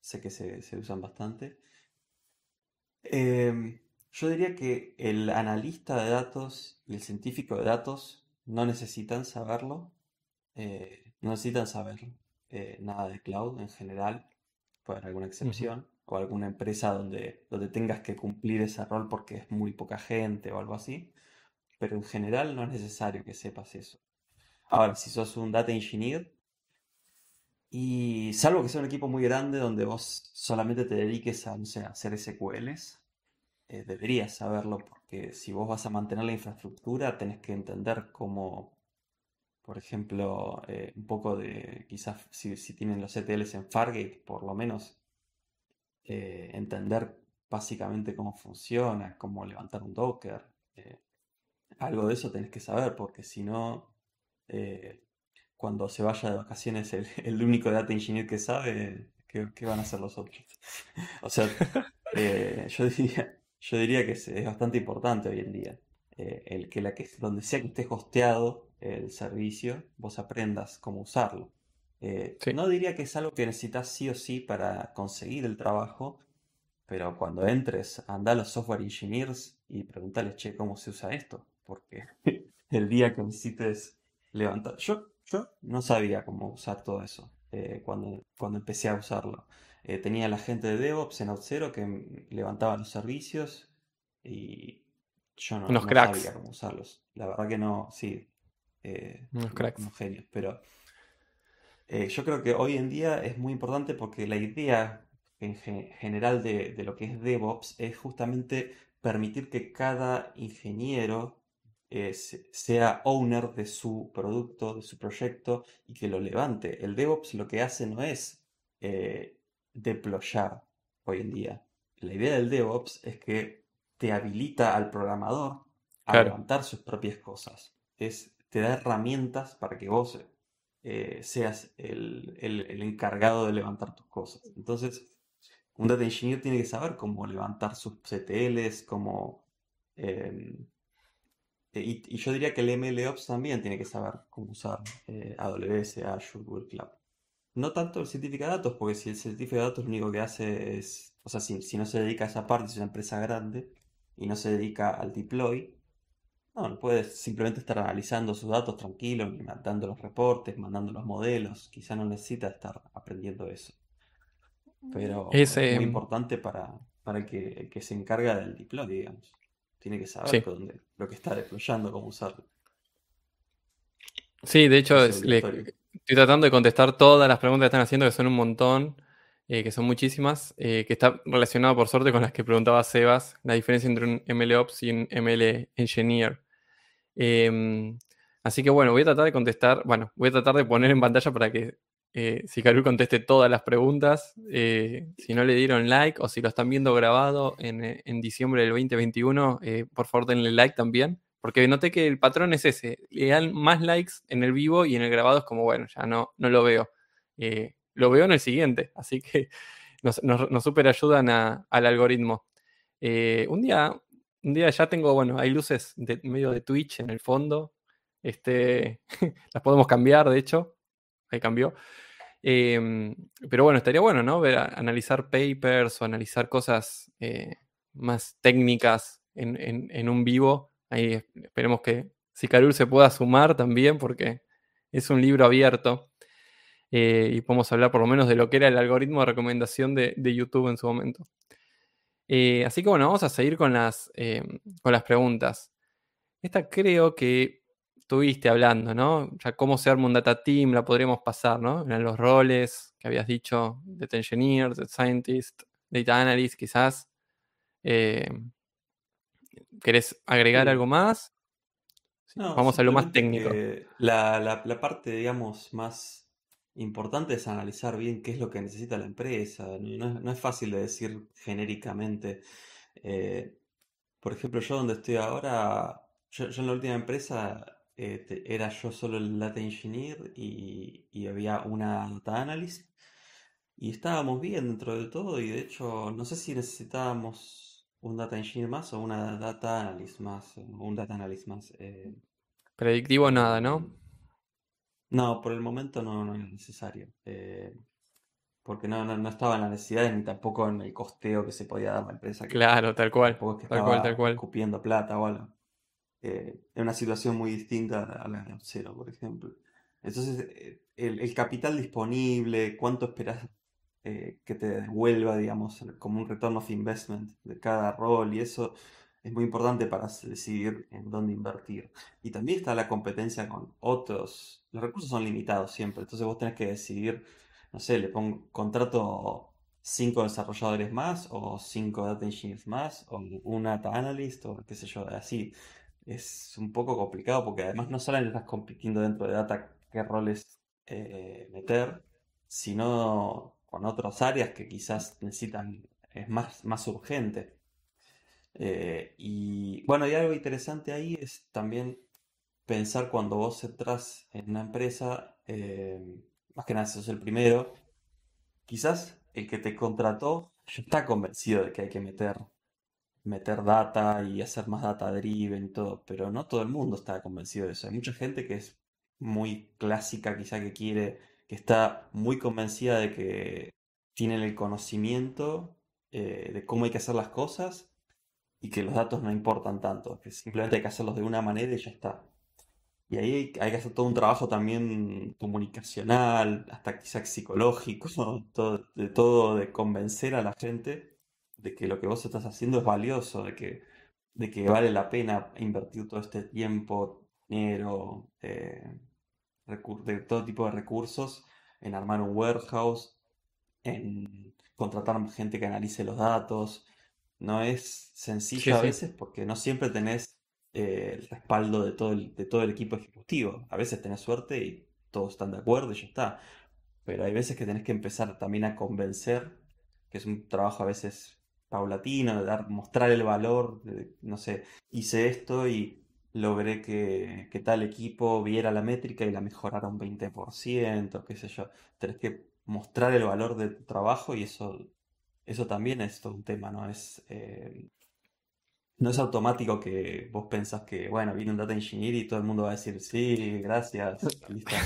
[SPEAKER 2] sé que se, se usan bastante. Em, yo diría que el analista de datos y el científico de datos no necesitan saberlo, eh, no necesitan saber eh, nada de cloud en general, puede haber alguna excepción, o alguna empresa donde, donde tengas que cumplir ese rol porque es muy poca gente o algo así, pero en general no es necesario que sepas eso. Ahora, si sos un data engineer, y salvo que sea un equipo muy grande donde vos solamente te dediques a, no sé, hacer SQLs, eh, deberías saberlo porque si vos vas a mantener la infraestructura tenés que entender cómo, por ejemplo, eh, un poco de, quizás si, tienen los ETLs en Fargate, por lo menos, eh, entender básicamente cómo funciona, cómo levantar un Docker. algo de eso tenés que saber porque si no cuando se vaya de vacaciones el, único data engineer que sabe, ¿qué, van a hacer los otros? o sea, eh, yo, diría, yo diría que es, bastante importante hoy en día. Eh, el que, la que donde sea que esté hosteado el servicio, vos aprendas cómo usarlo. Eh, no diría que es algo que necesitas sí o sí para conseguir el trabajo, pero cuando entres, anda a los software engineers y pregúntales, che, ¿cómo se usa esto? Porque el día que necesites levantar... Yo yo no sabía cómo usar todo eso eh, cuando, cuando empecé a usarlo. Eh, tenía la gente de DevOps en Outzero que levantaba los servicios y yo no, sabía cómo usarlos. La verdad que no, sí.
[SPEAKER 1] Eh, unos cracks.
[SPEAKER 2] Unos genios, pero yo creo que hoy en día es muy importante porque la idea en general de, de lo que es DevOps es justamente permitir que cada ingeniero sea owner de su producto, de su proyecto y que lo levante. El DevOps lo que hace no es eh, deployar hoy en día. La idea del DevOps es que te habilita al programador a levantar sus propias cosas. Es, te da herramientas para que vos eh, seas el, encargado de levantar tus cosas. Entonces, un data engineer tiene que saber cómo levantar sus CTLs, cómo em, eh, y, yo diría que el MLOps también tiene que saber cómo usar eh, AWS, Azure, Google Cloud. No tanto el científico de datos, porque si el científico de datos lo único que hace es, o sea, si, no se dedica a esa parte, si es una empresa grande y no se dedica al deploy, no, puede simplemente estar analizando sus datos tranquilo, mandando los reportes, mandando los modelos, quizá no necesita estar aprendiendo eso. Pero es, muy em, importante para, para que, que se encarga del deploy, digamos. Tiene que saber lo que está deployando, cómo usarlo.
[SPEAKER 1] Sí, de hecho, estoy tratando de contestar todas las preguntas que están haciendo, que son un montón, eh, que son muchísimas, eh, que está relacionado por suerte con las que preguntaba Sebas, la diferencia entre un MLOps y un ML Engineer. Em, así que bueno, voy a tratar de contestar, bueno, voy a tratar de poner en pantalla para que eh, si Carol conteste todas las preguntas. Eh, si no le dieron like o si lo están viendo grabado en, eh, diciembre del 2021, por favor denle like también. Porque noté que el patrón es ese. Le dan más likes en el vivo y en el grabado es como, bueno, ya no, no lo veo. lo veo en el siguiente. Así que nos, nos, super ayudan al algoritmo. un día, un día ya tengo, bueno, hay luces de medio de Twitch en el fondo. Este, las podemos cambiar, de hecho. Ahí cambió. Em, pero bueno, estaría bueno, ¿no? Ver, analizar papers o analizar cosas eh, más técnicas en, un vivo. Ahí esperemos que Sicarul se pueda sumar también porque es un libro abierto. Eh, y podemos hablar por lo menos de lo que era el algoritmo de recomendación de, YouTube en su momento. Eh, así que bueno, vamos a seguir con las, em, con las preguntas. Esta creo que estuviste hablando, ¿no? Ya cómo se arma un data team, la podríamos pasar, ¿no? En los roles que habías dicho, data engineer, data scientist, data analyst, quizás. Eh, ¿Querés agregar algo más? Vamos a lo más técnico.
[SPEAKER 2] La, parte, digamos, más importante es analizar bien qué es lo que necesita la empresa. No, es, fácil de decir genéricamente. Eh, por ejemplo, yo donde estoy ahora, yo en la última empresa eh, era yo solo el data engineer y, había una data analyst. Y estábamos bien dentro de todo y de hecho no sé si necesitábamos un data engineer más o una data analyst más, un data analyst más. Eh,
[SPEAKER 1] Predictivo nada, ¿no?
[SPEAKER 2] No, por el momento no, no es necesario. Eh, porque no, no, estaba en la necesidad ni tampoco en el costeo que se podía dar a la empresa.
[SPEAKER 1] claro, tal cual. tal cual, tal cual.
[SPEAKER 2] Escupiendo plata o algo eh, en una situación muy distinta a la de cero, por ejemplo. Entonces, eh, el, capital disponible, cuánto esperas eh, que te devuelva, digamos, como un return of investment de cada rol y eso es muy importante para decidir en dónde invertir. Y también está la competencia con otros. Los recursos son limitados siempre, entonces vos tenés que decidir, no sé, le pongo contrato cinco desarrolladores más o cinco data engineers más o un data analyst o qué sé yo, así es un poco complicado porque además no solamente estás compitiendo dentro de data qué roles eh, meter, sino con otras áreas que quizás necesitan, es más, más urgente. Eh, y bueno, y algo interesante ahí es también pensar cuando vos entras en una empresa, eh, más que nada sos el primero, quizás el que te contrató está convencido de que hay que meter meter data y hacer más data driven y todo, pero no todo el mundo está convencido de eso. Hay mucha gente que es muy clásica, quizá que quiere, que está muy convencida de que tienen el conocimiento eh, de cómo hay que hacer las cosas y que los datos no importan tanto, que simplemente hay que hacerlos de una manera y ya está. Y ahí hay que hacer todo un trabajo también comunicacional, hasta quizás psicológico, de todo, de convencer a la gente de que lo que vos estás haciendo es valioso, de que, de que vale la pena invertir todo este tiempo, dinero, eh, de todo tipo de recursos en armar un warehouse, en contratar gente que analice los datos. No es sencillo a veces porque no siempre tenés eh, el respaldo de todo el, de todo el equipo ejecutivo. A veces tenés suerte y todos están de acuerdo y ya está. Pero hay veces que tenés que empezar también a convencer, que es un trabajo a veces paulatino, de dar, mostrar el valor, no sé, hice esto y logré que, tal equipo viera la métrica y la mejorara un 20%, qué sé yo. Tenés que mostrar el valor de tu trabajo y eso, eso también es todo un tema, ¿no? Es, eh, no es automático que vos pensás que, bueno, viene un data engineer y todo el mundo va a decir, sí, gracias, listo,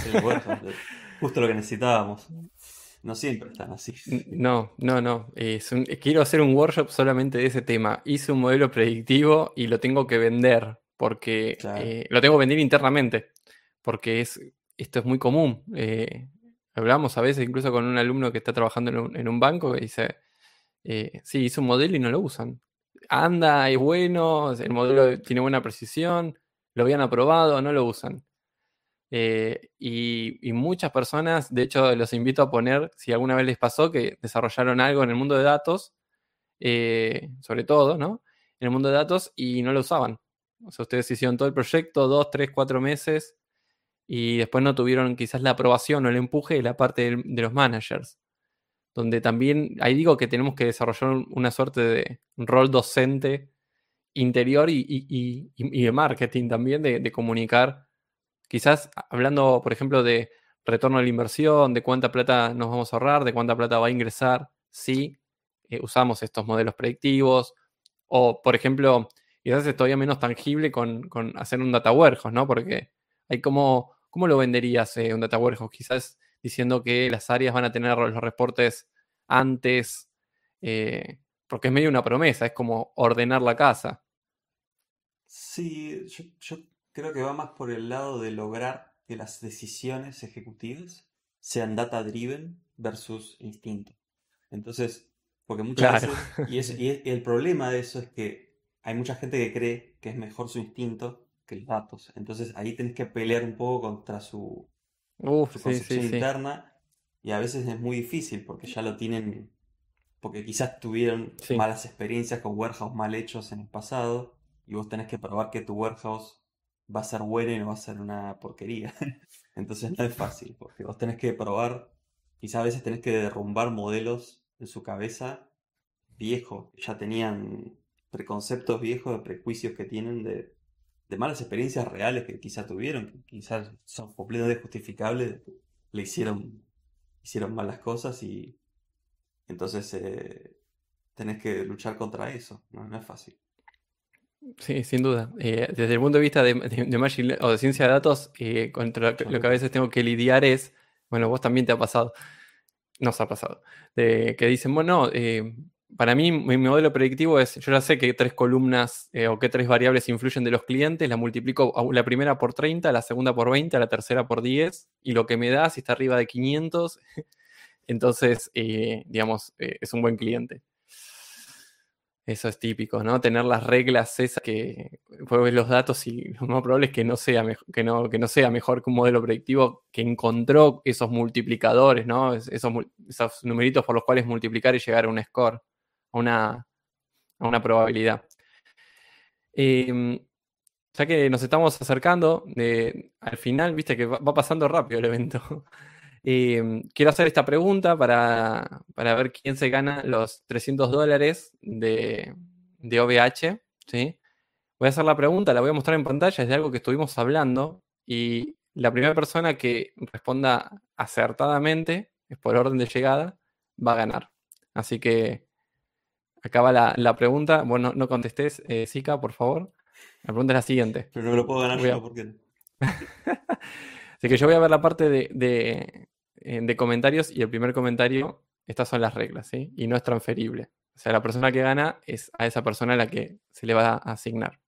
[SPEAKER 2] justo lo que necesitábamos. No siempre están así.
[SPEAKER 1] No, no, no. quiero hacer un workshop solamente de ese tema. Hice un modelo predictivo y lo tengo que vender porque eh, lo tengo que vender internamente porque es, esto es muy común. Eh, hablamos a veces incluso con un alumno que está trabajando en un, banco que dice, eh, sí, hice un modelo y no lo usan. Anda, es bueno, el modelo tiene buena precisión, lo habían aprobado, no lo usan. Eh, y, muchas personas, de hecho, los invito a poner, si alguna vez les pasó, que desarrollaron algo en el mundo de datos, eh, sobre todo, ¿no? En el mundo de datos y no lo usaban. O sea, ustedes hicieron todo el proyecto, dos, tres, cuatro meses, y después no tuvieron quizás la aprobación o el empuje de la parte de, los managers. Donde también, ahí digo que tenemos que desarrollar una suerte de rol docente interior y, de marketing también, de, comunicar, quizás hablando, por ejemplo, de retorno a la inversión, de cuánta plata nos vamos a ahorrar, de cuánta plata va a ingresar, si eh, usamos estos modelos predictivos, o, por ejemplo, quizás es todavía menos tangible con, hacer un data warehouse, ¿no? Porque hay ¿cómo lo venderías eh, un data warehouse? Quizás diciendo que las áreas van a tener los reportes antes, eh, porque es medio una promesa, es como ordenar la casa.
[SPEAKER 2] Sí, yo, creo que va más por el lado de lograr que las decisiones ejecutivas sean data driven versus instinto. Entonces, porque muchas veces, y, el problema de eso es que hay mucha gente que cree que es mejor su instinto que los datos. Entonces ahí tenés que pelear un poco contra su, concepción interna y a veces es muy difícil porque ya lo tienen, porque quizás tuvieron malas experiencias con warehouse mal hechos en el pasado y vos tenés que probar que tu warehouse va a ser bueno y no va a ser una porquería. Entonces no es fácil, porque vos tenés que probar, quizás a veces tenés que derrumbar modelos en su cabeza viejos, ya tenían preconceptos viejos, de prejuicios que tienen de, malas experiencias reales que quizás tuvieron, quizás son completamente justificables, le hicieron, hicieron malas cosas y entonces eh, tenés que luchar contra eso, no es fácil.
[SPEAKER 1] Sí, sin duda. Eh, desde el punto de vista de, de, o de ciencia de datos, eh, contra lo, que a veces tengo que lidiar es, bueno, vos también te ha pasado, nos ha pasado, de, que dicen, bueno, eh, para mí mi modelo predictivo es, yo ya sé que tres columnas o que tres variables influyen de los clientes, la multiplico la primera por 30, la segunda por 20, la tercera por 10, y lo que me da, si está arriba de 500, entonces, digamos, es un buen cliente. Eso es típico, ¿no? Tener las reglas esas que ver los datos y lo más probable es que no sea, que no, que no sea mejor que un modelo predictivo que encontró esos multiplicadores, ¿no? Esos, esos numeritos por los cuales multiplicar y llegar a un score, a una, a una probabilidad. Em, ya que nos estamos acercando de, al final, viste que va pasando rápido el evento. Em, quiero hacer esta pregunta para, ver quién se gana los 300 dólares de, de OVH. ¿sí? Voy a hacer la pregunta, la voy a mostrar en pantalla, es de algo que estuvimos hablando. Y la primera persona que responda acertadamente, es por orden de llegada, va a ganar. Así que acaba la, la pregunta. Bueno, no, contestes, eh, Zika, por favor. La pregunta es la siguiente.
[SPEAKER 2] Pero no lo puedo ganar yo, ¿por qué?
[SPEAKER 1] Así que yo voy a ver la parte de, de, comentarios y el primer comentario, estas son las reglas, ¿sí? Y no es transferible. O sea, la persona que gana es a esa persona a la que se le va a asignar.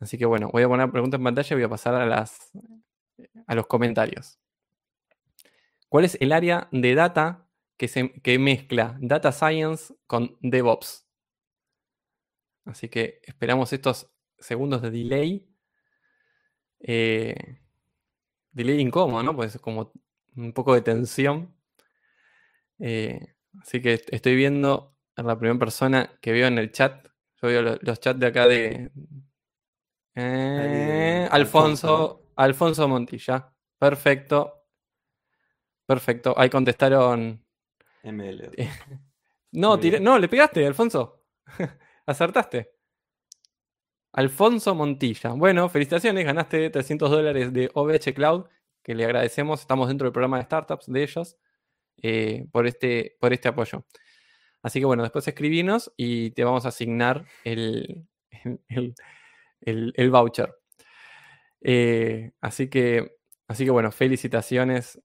[SPEAKER 1] Así que bueno, voy a poner pregunta en pantalla y voy a pasar a, las, a los comentarios. ¿Cuál es el área de data que, se, que mezcla data science con DevOps? Así que esperamos estos segundos de delay. Eh, delay incómodo, ¿no? Pues como un poco de tensión. Eh, así que estoy viendo a la primera persona que veo en el chat. Yo veo los, chats de acá de. Eh, Alfonso, Alfonso Montilla. Perfecto. Perfecto. Ahí contestaron.
[SPEAKER 2] ML.
[SPEAKER 1] no, no, le pegaste, Alfonso. Acertaste. Alfonso Montilla. Bueno, felicitaciones, ganaste 300 dólares de OVH Cloud, que le agradecemos. Estamos dentro del programa de startups de ellos eh, por, este, por este apoyo. Así que bueno, después escribinos y te vamos a asignar el, el, voucher. Eh, así, que, así que bueno, felicitaciones.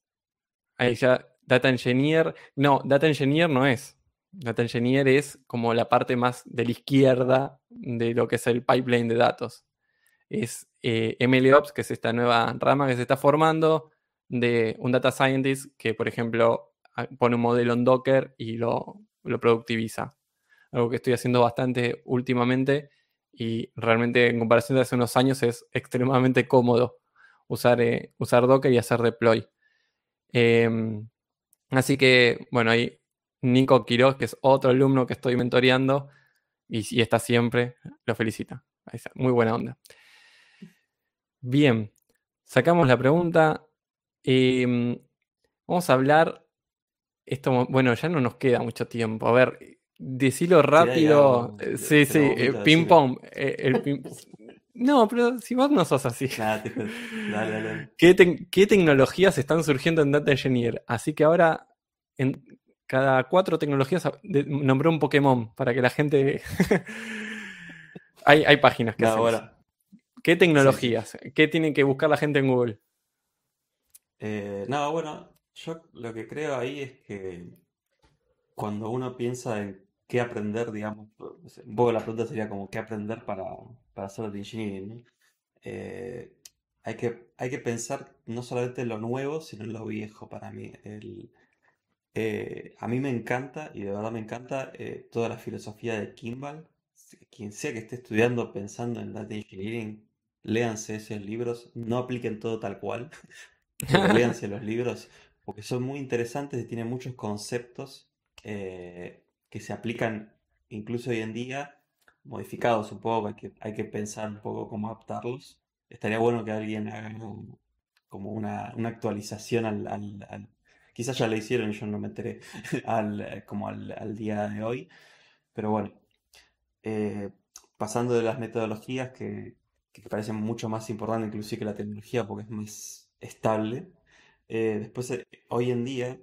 [SPEAKER 1] Ahí ya, Data Engineer. No, Data Engineer no es. Data Engineer es como la parte más de la izquierda de lo que es el pipeline de datos. Es eh, MLOps, que es esta nueva rama que se está formando de un data scientist que, por ejemplo, pone un modelo en Docker y lo, productiviza. Algo que estoy haciendo bastante últimamente y realmente en comparación de hace unos años es extremadamente cómodo usar, eh, usar Docker y hacer deploy. Em, así que, bueno, ahí Nico Quiroz, que es otro alumno que estoy mentoreando y, está siempre, lo felicita. Muy buena onda. Bien, sacamos la pregunta. Em, vamos a hablar. Esto, bueno, ya no nos queda mucho tiempo. A ver, decilo rápido.
[SPEAKER 2] algo,
[SPEAKER 1] sí, sí, eh,
[SPEAKER 2] vomito,
[SPEAKER 1] ping
[SPEAKER 2] decilo.
[SPEAKER 1] pong. eh, ping- No, pero si vos no sos así.
[SPEAKER 2] Dale, dale.
[SPEAKER 1] ¿Qué, tec- qué tecnologías están surgiendo en Data Engineer? Así que ahora, en cada cuatro tecnologías, nombré un Pokémon para que la gente. hay, hay páginas que hacen
[SPEAKER 2] bueno,
[SPEAKER 1] ¿Qué tecnologías? ¿Qué tiene que buscar la gente en Google?
[SPEAKER 2] eh, no, bueno, yo lo que creo ahí es que cuando uno piensa en qué aprender, digamos, un poco la pregunta sería como qué aprender para, para hacer data engineering, ¿no? Eh, hay que, hay que pensar no solamente en lo nuevo, sino en lo viejo para mí. El, eh, a mí me encanta, y de verdad me encanta, eh, toda la filosofía de Kimball. Quien sea que esté estudiando pensando en data engineering, léanse esos libros, no apliquen todo tal cual, pero léanse los libros, porque son muy interesantes y tienen muchos conceptos eh, que se aplican incluso hoy en día, modificados un poco, hay que, hay que pensar un poco cómo adaptarlos. Estaría bueno que alguien haga como una, una actualización al, al- al- Quizás ya lo hicieron y yo no me enteré al, eh, como al, al día de hoy, pero bueno, eh, pasando de las metodologías que, que parecen mucho más importantes inclusive que la tecnología porque es más estable, eh, después eh, hoy en día,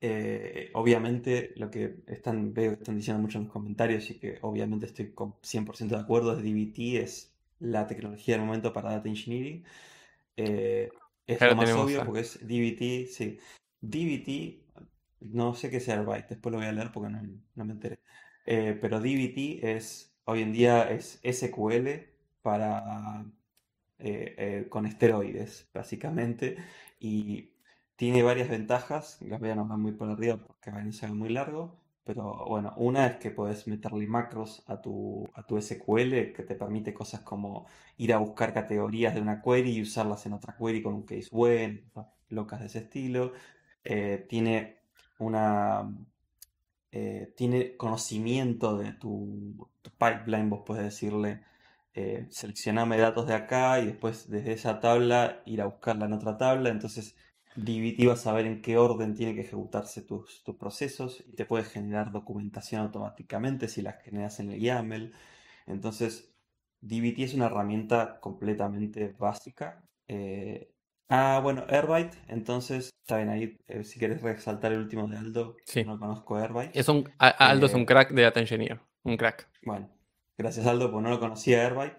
[SPEAKER 2] eh, obviamente lo que están, veo que están diciendo mucho en los comentarios y que obviamente estoy con 100% de acuerdo es DBT, es la tecnología del momento para Data Engineering. Es lo más obvio
[SPEAKER 1] a-
[SPEAKER 2] porque es DBT, sí. DBT, no sé qué sea Airbyte, después lo voy a leer porque no, no me enteré. Pero DBT es, hoy en día es SQL para, eh, eh, con esteroides, básicamente, y tiene varias ventajas, las voy a nombrar muy por arriba porque va a ser muy largo, pero bueno, una es que puedes meterle macros a tu, a tu SQL que te permite cosas como ir a buscar categorías de una query y usarlas en otra query con un case when, locas de ese estilo. Eh, tiene una tiene conocimiento de tu, tu pipeline, vos puedes decirle, eh, seleccioname datos de acá y después desde esa tabla ir a buscarla en otra tabla. Entonces, DBT va a saber en qué orden tiene que ejecutarse tus, tus procesos y te puede generar documentación automáticamente si las generas en el YAML. Entonces, DBT es una herramienta completamente básica. eh, Ah, bueno, Airbyte, entonces, está bien ahí, eh, si quieres resaltar el último de Aldo,
[SPEAKER 1] Sí.
[SPEAKER 2] no conozco Airbyte.
[SPEAKER 1] Es un, a- Aldo es un
[SPEAKER 2] Eh,
[SPEAKER 1] crack de Data Engineer. Un crack.
[SPEAKER 2] Bueno, gracias Aldo, porque no lo conocía Airbyte.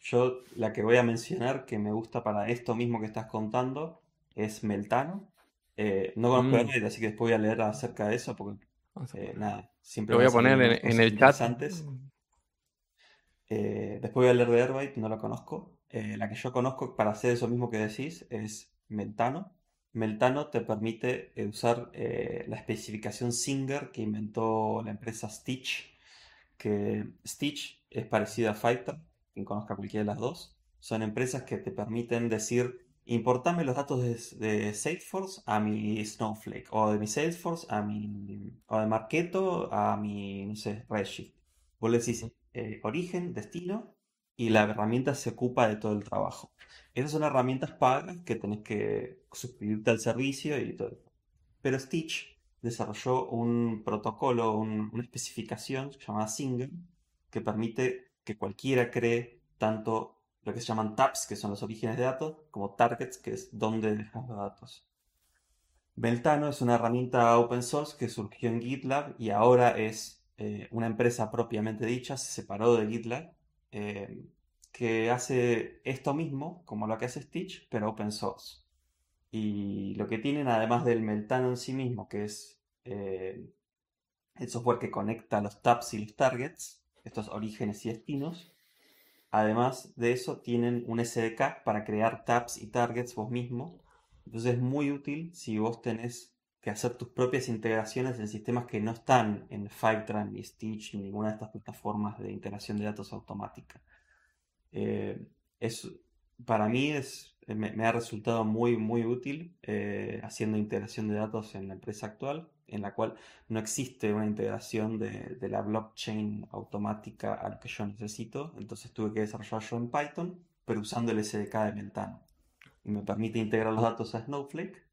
[SPEAKER 2] Yo la que voy a mencionar que me gusta para esto mismo que estás contando es Meltano. Eh, no conozco
[SPEAKER 1] Mm,
[SPEAKER 2] Airbyte, así que después voy a leer acerca de eso, porque eh, nada, siempre
[SPEAKER 1] Lo voy a poner en, el chat.
[SPEAKER 2] interesantes. Eh, después voy a leer de Airbyte, no lo conozco. La que yo conozco para hacer eso mismo que decís es Meltano. Meltano te permite usar la especificación Singer que inventó la empresa Stitch, que Stitch es parecida a Fighter, quien conozca cualquiera de las dos. Son empresas que te permiten decir, importame los datos de, de Salesforce a mi Snowflake, o de mi Salesforce a mi, o de Marketo a mi, no sé, Redshift. Vos le decís eh, origen, destino, y la herramienta se ocupa de todo el trabajo. Esas son herramientas pagas que tenés que suscribirte al servicio y todo. Pero Stitch desarrolló un protocolo, un- una especificación llamada Singer, que permite que cualquiera cree tanto lo que se llaman tabs, que son los orígenes de datos, como targets, que es donde dejas los datos. Meltano es una herramienta open source que surgió en GitLab y ahora es eh, una empresa propiamente dicha, se separó de GitLab, eh, que hace esto mismo, como lo que hace Stitch, pero open source. Y lo que tienen, además del Meltano en sí mismo, que es eh, el software que conecta los tabs y los targets, estos orígenes y destinos, además de eso tienen un SDK para crear tabs y targets vos mismo. Entonces es muy útil si vos tenés que hacer tus propias integraciones en sistemas que no están en Fivetran ni Stitch ni ninguna de estas plataformas de integración de datos automática. Eh, es, para mí es, me, ha resultado muy, muy útil eh, haciendo integración de datos en la empresa actual. En la cual no existe una integración de, de la blockchain automática a lo que yo necesito. Entonces tuve que desarrollar yo en Python, pero usando el SDK de Meltano. Y me permite integrar los datos a Snowflake,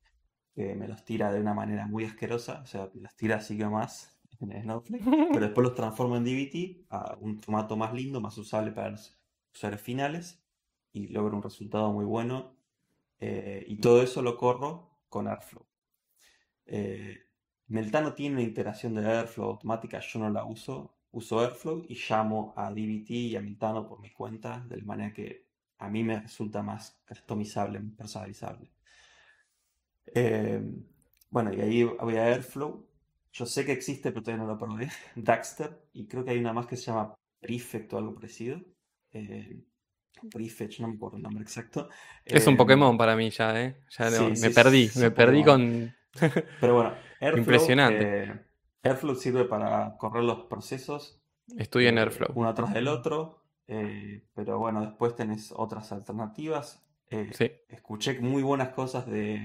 [SPEAKER 2] que me los tira de una manera muy asquerosa, o sea, los tira así que más en Snowflake, pero después los transformo en DBT a un formato más lindo, más usable para los usuarios finales y logro un resultado muy bueno. Eh, y todo eso lo corro con Airflow. Eh, Meltano tiene una integración de Airflow automática, yo no la uso. Uso Airflow y llamo a DBT y a Meltano por mi cuenta, de la manera que a mí me resulta más customizable, personalizable. Eh, bueno, y ahí voy a Airflow. Yo sé que existe, pero todavía no lo probé. Daxter, y creo que hay una más que se llama Prefect o algo parecido. Eh, Prefetch, no me acuerdo el nombre exacto.
[SPEAKER 1] Es un
[SPEAKER 2] Eh,
[SPEAKER 1] Pokémon para mí ya, ¿eh? Ya
[SPEAKER 2] sí,
[SPEAKER 1] me
[SPEAKER 2] sí,
[SPEAKER 1] perdí, me perdí
[SPEAKER 2] Pokémon.
[SPEAKER 1] con...
[SPEAKER 2] Pero bueno, Airflow,
[SPEAKER 1] Impresionante.
[SPEAKER 2] eh, Airflow sirve para correr los procesos
[SPEAKER 1] Estudio en
[SPEAKER 2] eh,
[SPEAKER 1] Airflow.
[SPEAKER 2] uno atrás del otro, eh, pero bueno, después tenés otras alternativas. Eh,
[SPEAKER 1] Sí.
[SPEAKER 2] escuché muy buenas cosas de,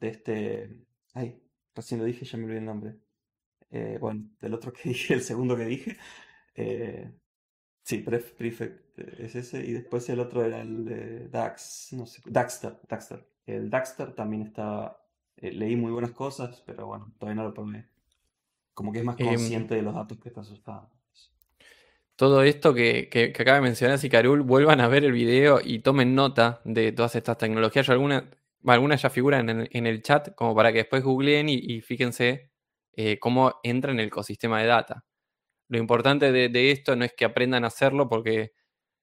[SPEAKER 2] de este... Ay, recién lo dije, ya me olvidé el nombre. Bueno, del otro que dije, el segundo que dije. Sí, Pref- Prefect es ese, y después el otro era el de Dax, no sé, Daxter, Daxter. El Daxter también está... eh, leí muy buenas cosas, pero bueno, todavía no lo probé. Como que es más
[SPEAKER 1] Em,
[SPEAKER 2] consciente de los datos que estás usando.
[SPEAKER 1] todo esto que, que, que acaba de mencionar Sicarul, vuelvan a ver el video y tomen nota de todas estas tecnologías. Yo alguna- algunas ya figuran en, el- en el chat, como para que después googleen y, y fíjense eh, cómo entra en el ecosistema de data. Lo importante de, de esto no es que aprendan a hacerlo, porque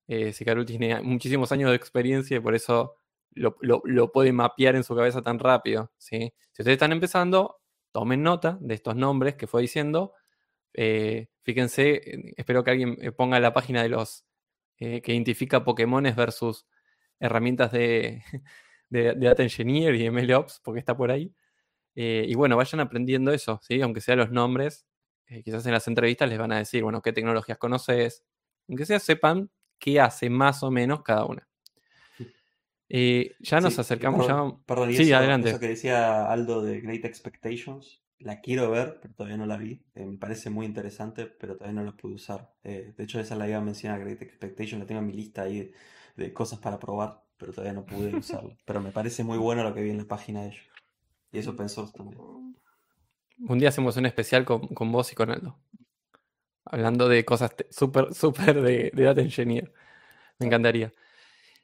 [SPEAKER 1] eh, Sicarul tiene muchísimos años de experiencia y por eso lo, lo- lo puede mapear en su cabeza tan rápido. ¿sí? Si ustedes están empezando, tomen nota de estos nombres que fue diciendo. Eh, fíjense, eh, espero que alguien eh, ponga la página de los que identifica Pokémones versus herramientas de, de, de Data Engineer y MLOps, porque está por ahí. Y bueno, vayan aprendiendo eso, ¿sí? aunque sea los nombres. quizás en las entrevistas les van a decir, bueno, qué tecnologías conoces. Aunque sea sepan qué hace más o menos cada una. Eh, ya nos
[SPEAKER 2] Sí, y
[SPEAKER 1] acercamos,
[SPEAKER 2] perdón,
[SPEAKER 1] ya.
[SPEAKER 2] perdón, y
[SPEAKER 1] Sí,
[SPEAKER 2] eso,
[SPEAKER 1] adelante.
[SPEAKER 2] eso que decía Aldo de Great Expectations, la quiero ver, pero todavía no la vi. Eh, me parece muy interesante, pero todavía no la pude usar. Eh, de hecho, esa la iba a mencionar, Great Expectations, la tengo en mi lista ahí de, de cosas para probar, pero todavía no pude usarla. Pero me parece muy bueno lo que vi en la página de ellos. Y eso pensó también.
[SPEAKER 1] Un día hacemos un especial con, con vos y con Aldo. Hablando de cosas súper, súper de, de Data Engineer. Me encantaría.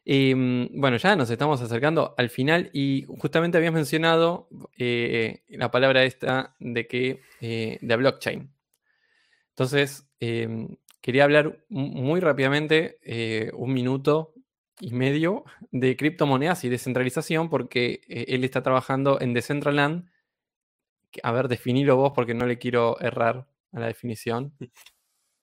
[SPEAKER 1] Mm, bueno, ya nos estamos acercando al final y justamente habías mencionado eh, la palabra esta de que eh, de blockchain. Entonces, em, quería hablar mu- muy rápidamente, eh, un minuto y medio, de criptomonedas y descentralización, porque eh, él está trabajando en Decentraland. A ver, definilo vos porque no le quiero errar a la definición.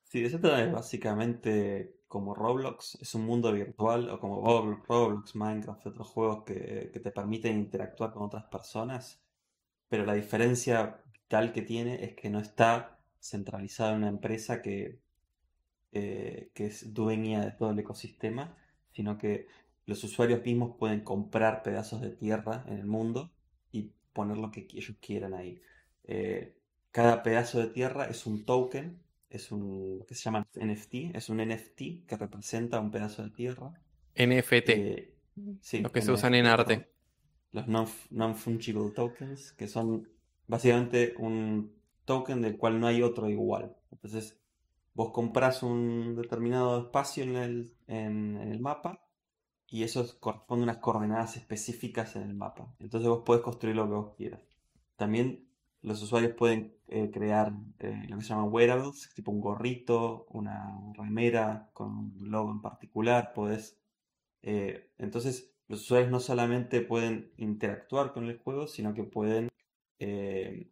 [SPEAKER 2] Sí, Decentraland es básicamente como Roblox, es un mundo virtual, o como Robl- Roblox, Minecraft, otros juegos que, que te permiten interactuar con otras personas, pero la diferencia vital que tiene es que no está centralizado en una empresa que, eh, que es dueña de todo el ecosistema, sino que los usuarios mismos pueden comprar pedazos de tierra en el mundo y poner lo que ellos quieran ahí. Eh, cada pedazo de tierra es un token es un, que se llama NFT, es un NFT que representa un pedazo de tierra.
[SPEAKER 1] NFT,
[SPEAKER 2] Eh, sí,
[SPEAKER 1] los que se usan en arte.
[SPEAKER 2] Los non- non-fungible tokens, que son básicamente un token del cual no hay otro igual. Entonces, vos comprás un determinado espacio en el, en, en el mapa y eso es- corresponde a unas coordenadas específicas en el mapa. Entonces vos podés construir lo que vos quieras. También los usuarios pueden eh, crear eh, lo que se llama wearables, tipo un gorrito, una remera con un logo en particular. Podés, eh, entonces, los usuarios no solamente pueden interactuar con el juego, sino que pueden eh,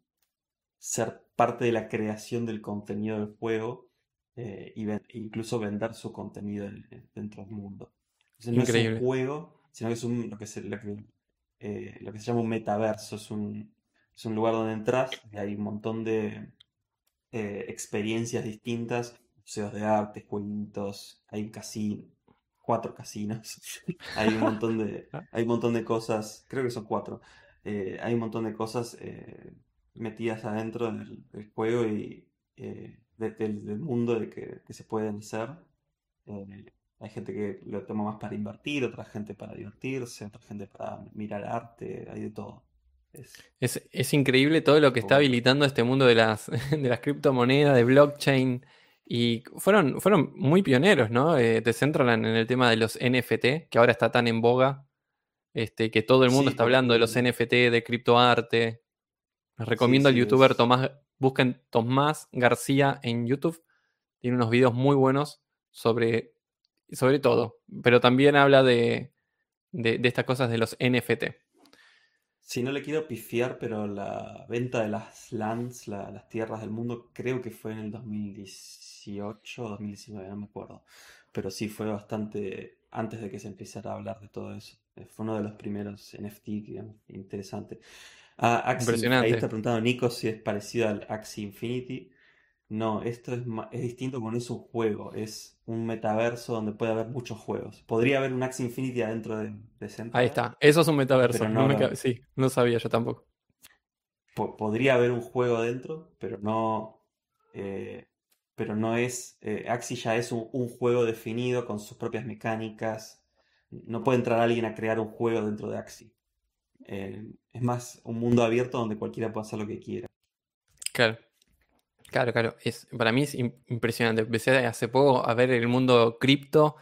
[SPEAKER 2] ser parte de la creación del contenido del juego e incluso vender su contenido en- dentro del mundo. Entonces, no es un juego, sino que es un, lo que se, lo que, lo que se llama un metaverso. Es un, es un lugar donde entras y hay un montón de eh, experiencias distintas, museos de arte, jueguitos, hay un casino, cuatro casinos, hay un montón de, hay un montón de cosas, creo que son cuatro, eh, hay un montón de cosas eh, metidas adentro del, juego y del, mundo de que, se pueden hacer. Hay gente que lo toma más para invertir, otra gente para divertirse, otra gente para mirar arte, hay de todo.
[SPEAKER 1] Es, increíble todo lo que está habilitando este mundo de las, de las criptomonedas, de blockchain. Y fueron, fueron muy pioneros, ¿no? Eh, en el tema de los NFT, que ahora está tan en boga, este, que todo el mundo está hablando de los NFT, de criptoarte. Les recomiendo al youtuber Tomás, busquen Tomás García en YouTube. Tiene unos videos muy buenos sobre, sobre todo, pero también habla de, de estas cosas de los NFT.
[SPEAKER 2] Si no le quiero pifiar, pero la venta de las lands, las tierras del mundo, creo que fue en el 2018 o 2019, no me acuerdo. Pero sí fue bastante antes de que se empezara a hablar de todo eso. Eh, fue uno de los primeros NFT, interesante. Ah, ahí está preguntando Nico si es parecido al Axie Infinity. No, esto es, es distinto porque no es un juego, es un metaverso donde puede haber muchos juegos. Podría haber un Axie Infinity adentro de, de
[SPEAKER 1] Ahí está, eso es un metaverso. No Sí, no sabía yo tampoco.
[SPEAKER 2] podría haber un juego adentro, pero no. Eh, pero no es. Eh, Axie ya es un, juego definido con sus propias mecánicas. No puede entrar alguien a crear un juego dentro de Axie. Eh, es más un mundo abierto donde cualquiera puede hacer lo que quiera.
[SPEAKER 1] Claro. Claro, claro. Es, para mí es impresionante. Empecé hace poco a ver el mundo cripto.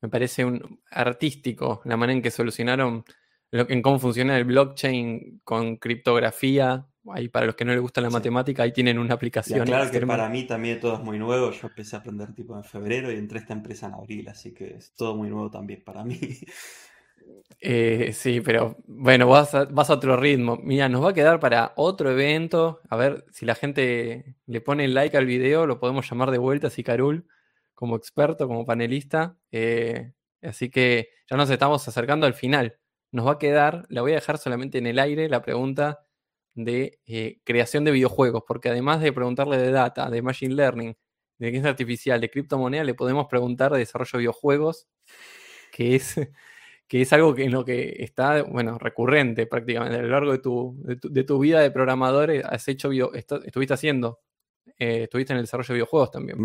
[SPEAKER 1] Me parece un artístico la manera en que solucionaron lo, en cómo funciona el blockchain con criptografía. Ahí para los que no les gusta la matemática, ahí tienen una aplicación.
[SPEAKER 2] claro que para mí también todo es muy nuevo. Yo empecé a aprender tipo en febrero y entré a esta empresa en abril, así que es todo muy nuevo también para mí.
[SPEAKER 1] Eh, sí, pero bueno, vas a, otro ritmo. Mira, nos va a quedar para otro evento. A ver si la gente le pone like al video, lo podemos llamar de vuelta, Carul como experto, como panelista. Eh, así que ya nos estamos acercando al final. Nos va a quedar, la voy a dejar solamente en el aire, la pregunta de eh, creación de videojuegos, porque además de preguntarle de data, de machine learning, de inteligencia artificial, de criptomoneda, le podemos preguntar de desarrollo de videojuegos, que es que es algo que en lo que está, bueno, recurrente prácticamente a lo largo de tu, de tu, vida de programador, has hecho, estuviste haciendo, eh, estuviste en el desarrollo de videojuegos también.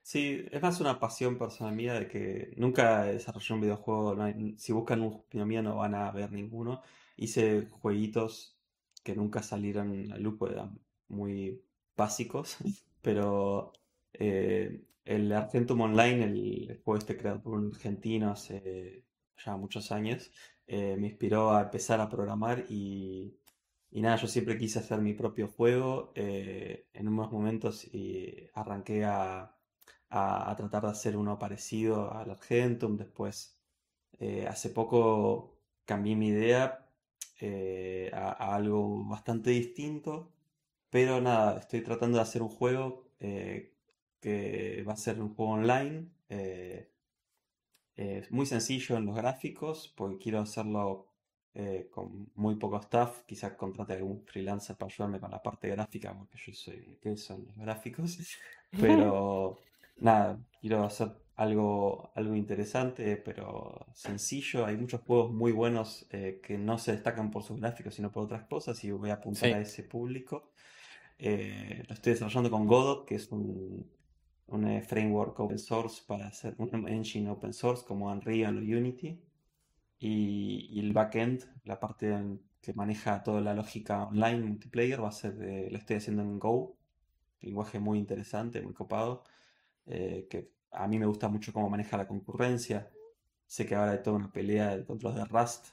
[SPEAKER 2] sí, es más una pasión personal mía de que nunca desarrollé un videojuego, si buscan un juego mío no van a ver ninguno. Hice jueguitos que nunca salieron a luz, eran muy básicos, pero eh, el Argentum Online, el, juego este creado por un argentino hace ya muchos años, eh, me inspiró a empezar a programar y, nada, yo siempre quise hacer mi propio juego. Eh, en unos momentos y arranqué a, tratar de hacer uno parecido al Argentum. Después, eh, hace poco cambié mi idea a, algo bastante distinto. Pero nada, estoy tratando de hacer un juego que va a ser un juego online es muy sencillo en los gráficos, porque quiero hacerlo eh, con muy poco staff. Quizás contrate algún freelancer para ayudarme con la parte gráfica, porque yo soy que son los gráficos. Pero nada, quiero hacer algo, algo interesante, pero sencillo. Hay muchos juegos muy buenos eh, que no se destacan por sus gráficos, sino por otras cosas, y voy a apuntar a ese público. Eh, lo estoy desarrollando con Godot, que es un un eh, framework open source para hacer un engine open source como Unreal o Unity. Y, el backend, la parte que maneja toda la lógica online multiplayer, va a ser de, lo estoy haciendo en Go, lenguaje muy interesante, muy copado, eh, que a mí me gusta mucho cómo maneja la concurrencia. Sé que ahora hay toda una pelea de control de Rust.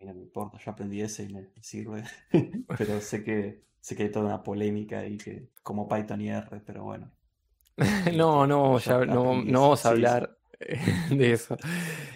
[SPEAKER 2] Mira, no importa, yo aprendí ese y me sirve. pero sé que, sé que hay toda una polémica y que como Python y R, pero bueno.
[SPEAKER 1] no, no, ya, no, no vamos a hablar de eso.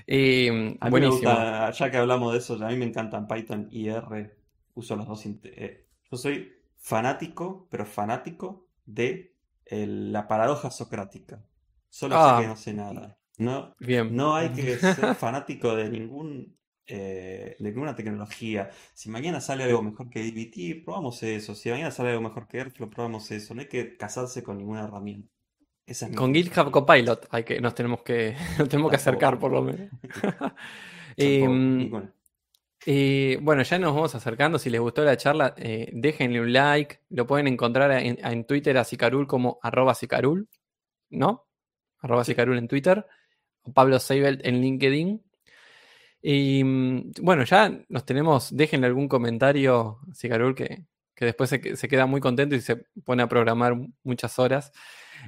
[SPEAKER 2] Eh, a mí me gusta, ya que hablamos de eso, a mí me encantan Python y R. Uso los dos. Eh, yo soy fanático, pero fanático de la paradoja socrática. Solo sé ah, que no sé nada. No, bien. no hay que ser fanático de ningún eh, de ninguna tecnología. Si mañana sale algo mejor que DBT, probamos eso. Si mañana sale algo mejor que Airflow, probamos eso. No hay que casarse con ninguna herramienta.
[SPEAKER 1] Con GitHub Copilot hay que, nos tenemos que, tenemos que acercar por lo menos.
[SPEAKER 2] Em,
[SPEAKER 1] Eh, bueno, ya nos vamos acercando. Si les gustó la charla, eh, déjenle un like. Lo pueden encontrar en, Twitter a Sicarul como arroba Sicarul, ¿no? Arroba Sicarul en Twitter. O Pablo Seibelt en LinkedIn. Y mm, bueno, ya nos tenemos. Déjenle algún comentario, Sicarul, que, que después se, queda muy contento y se pone a programar muchas horas.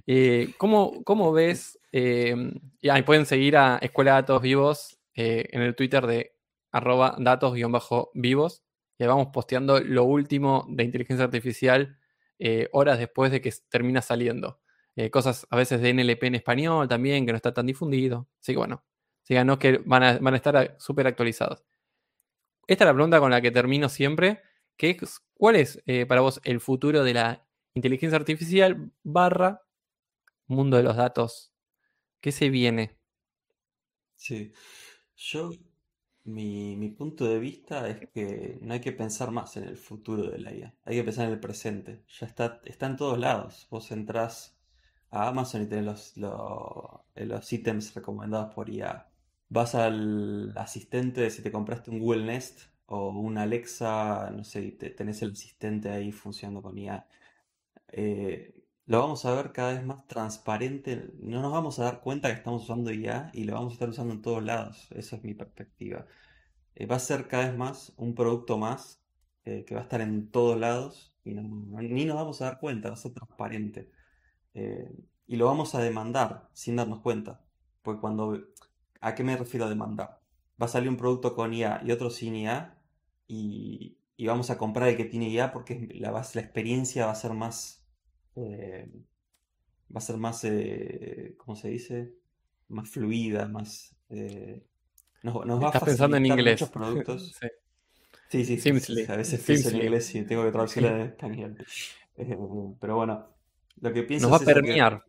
[SPEAKER 1] Eh, ¿cómo, ves? y ahí pueden seguir a Escuela Datos Vivos en el Twitter de arroba datos-vivos y vamos posteando lo último de inteligencia artificial eh, horas después de que termina saliendo. Eh, cosas a veces de NLP en español también, que no está tan difundido. Así que bueno, síganos que van a, van a estar súper actualizados. Esta es la pregunta con la que termino siempre, que es, ¿cuál es eh, para vos el futuro de la inteligencia artificial barra mundo de los datos? ¿Qué se viene?
[SPEAKER 2] Sí, yo mi, punto de vista es que no hay que pensar más en el futuro de la IA, hay que pensar en el presente. Ya está, está en todos lados. Vos entrás a Amazon y tenés los, los, ítems recomendados por IA. Vas al asistente, si te compraste un Google Nest o un Alexa, no sé, tenés el asistente ahí funcionando con IA. Eh, lo vamos a ver cada vez más transparente. No nos vamos a dar cuenta que estamos usando IA y lo vamos a estar usando en todos lados. Esa es mi perspectiva. Eh, va a ser cada vez más un producto más eh, que va a estar en todos lados y ni nos vamos a dar cuenta, va a ser transparente. Eh, y lo vamos a demandar sin darnos cuenta. Porque cuando... ¿A qué me refiero a demandar? Va a salir un producto con IA y otro sin IA y, vamos a comprar el que tiene IA porque la, la experiencia va a ser más eh, va a ser más, eh, ¿cómo se dice? Más fluida, más... Eh, nos, va a
[SPEAKER 1] pensando en inglés.
[SPEAKER 2] muchos productos. sí. Sí, sí, a veces pienso en inglés y tengo que traducirlo en español. pero bueno, lo que pienso
[SPEAKER 1] Nos va a permear.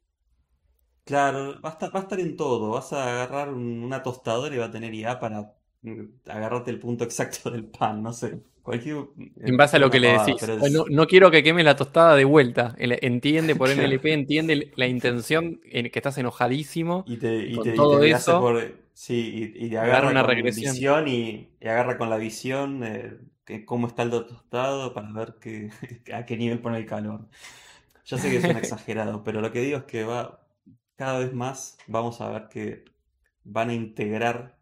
[SPEAKER 2] claro, va a, estar, va a estar en todo. Vas a agarrar una tostadora y va a tener IA para mm, agarrarte el punto exacto del pan, no sé.
[SPEAKER 1] En base a lo que le decís. No, quiero que queme la tostada de vuelta. Entiende por NLP, entiende la intención en que estás enojadísimo.
[SPEAKER 2] Y te, todo eso. sí, y, agarra una con regresión. Visión y, agarra con la visión eh, cómo está el tostado para ver que, a qué nivel pone el calor. Ya sé que es un exagerado, pero lo que digo es que va cada vez más vamos a ver que van a integrar.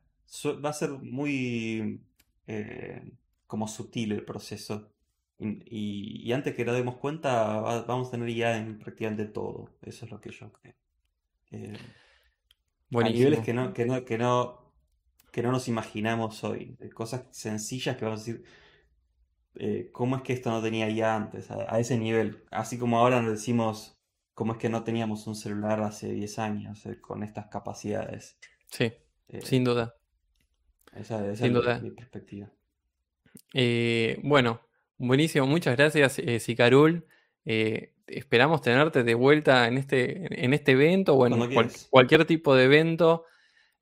[SPEAKER 2] Va a ser muy. Eh, como sutil el proceso. Y, antes que nos demos cuenta, vamos a tener ya en prácticamente todo. Eso es lo que yo creo. Eh, a niveles que no, que no, que no, que no nos imaginamos hoy. Cosas sencillas que vamos a decir. Eh, ¿Cómo es que esto no tenía ya antes? A, ese nivel. Así como ahora nos decimos cómo es que no teníamos un celular hace 10 años eh, con estas capacidades.
[SPEAKER 1] Sí, sin duda.
[SPEAKER 2] Esa, esa es mi perspectiva.
[SPEAKER 1] Eh, bueno, buenísimo, muchas gracias, eh, Sicarul. Eh, esperamos tenerte de vuelta en este, en este evento o en cualquier tipo de evento.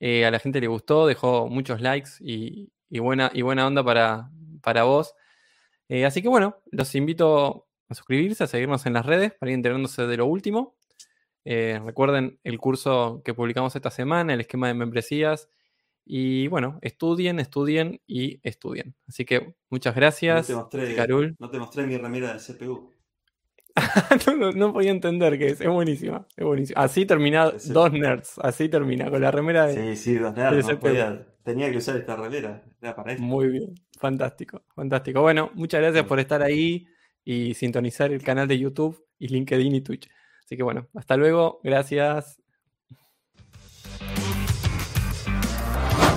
[SPEAKER 1] a la gente le gustó, dejó muchos likes y, buena, y buena onda para, para vos. así que bueno, los invito a suscribirse, a seguirnos en las redes para ir enterándose de lo último. recuerden el curso que publicamos esta semana, el esquema de membresías y bueno, estudien, estudien y estudien. Así que muchas gracias,
[SPEAKER 2] no te mostré, No te mostré mi remera de CPU.
[SPEAKER 1] no, podía entender que es, es buenísima, es buenísima. Así termina dos nerds, así termina, con la remera
[SPEAKER 2] de. Sí, sí, dos nerds, tenía que usar esta remera, era para eso.
[SPEAKER 1] Muy bien, fantástico, fantástico. Bueno, muchas gracias por estar ahí y sintonizar el canal de YouTube y LinkedIn y Twitch. Así que bueno, hasta luego, gracias.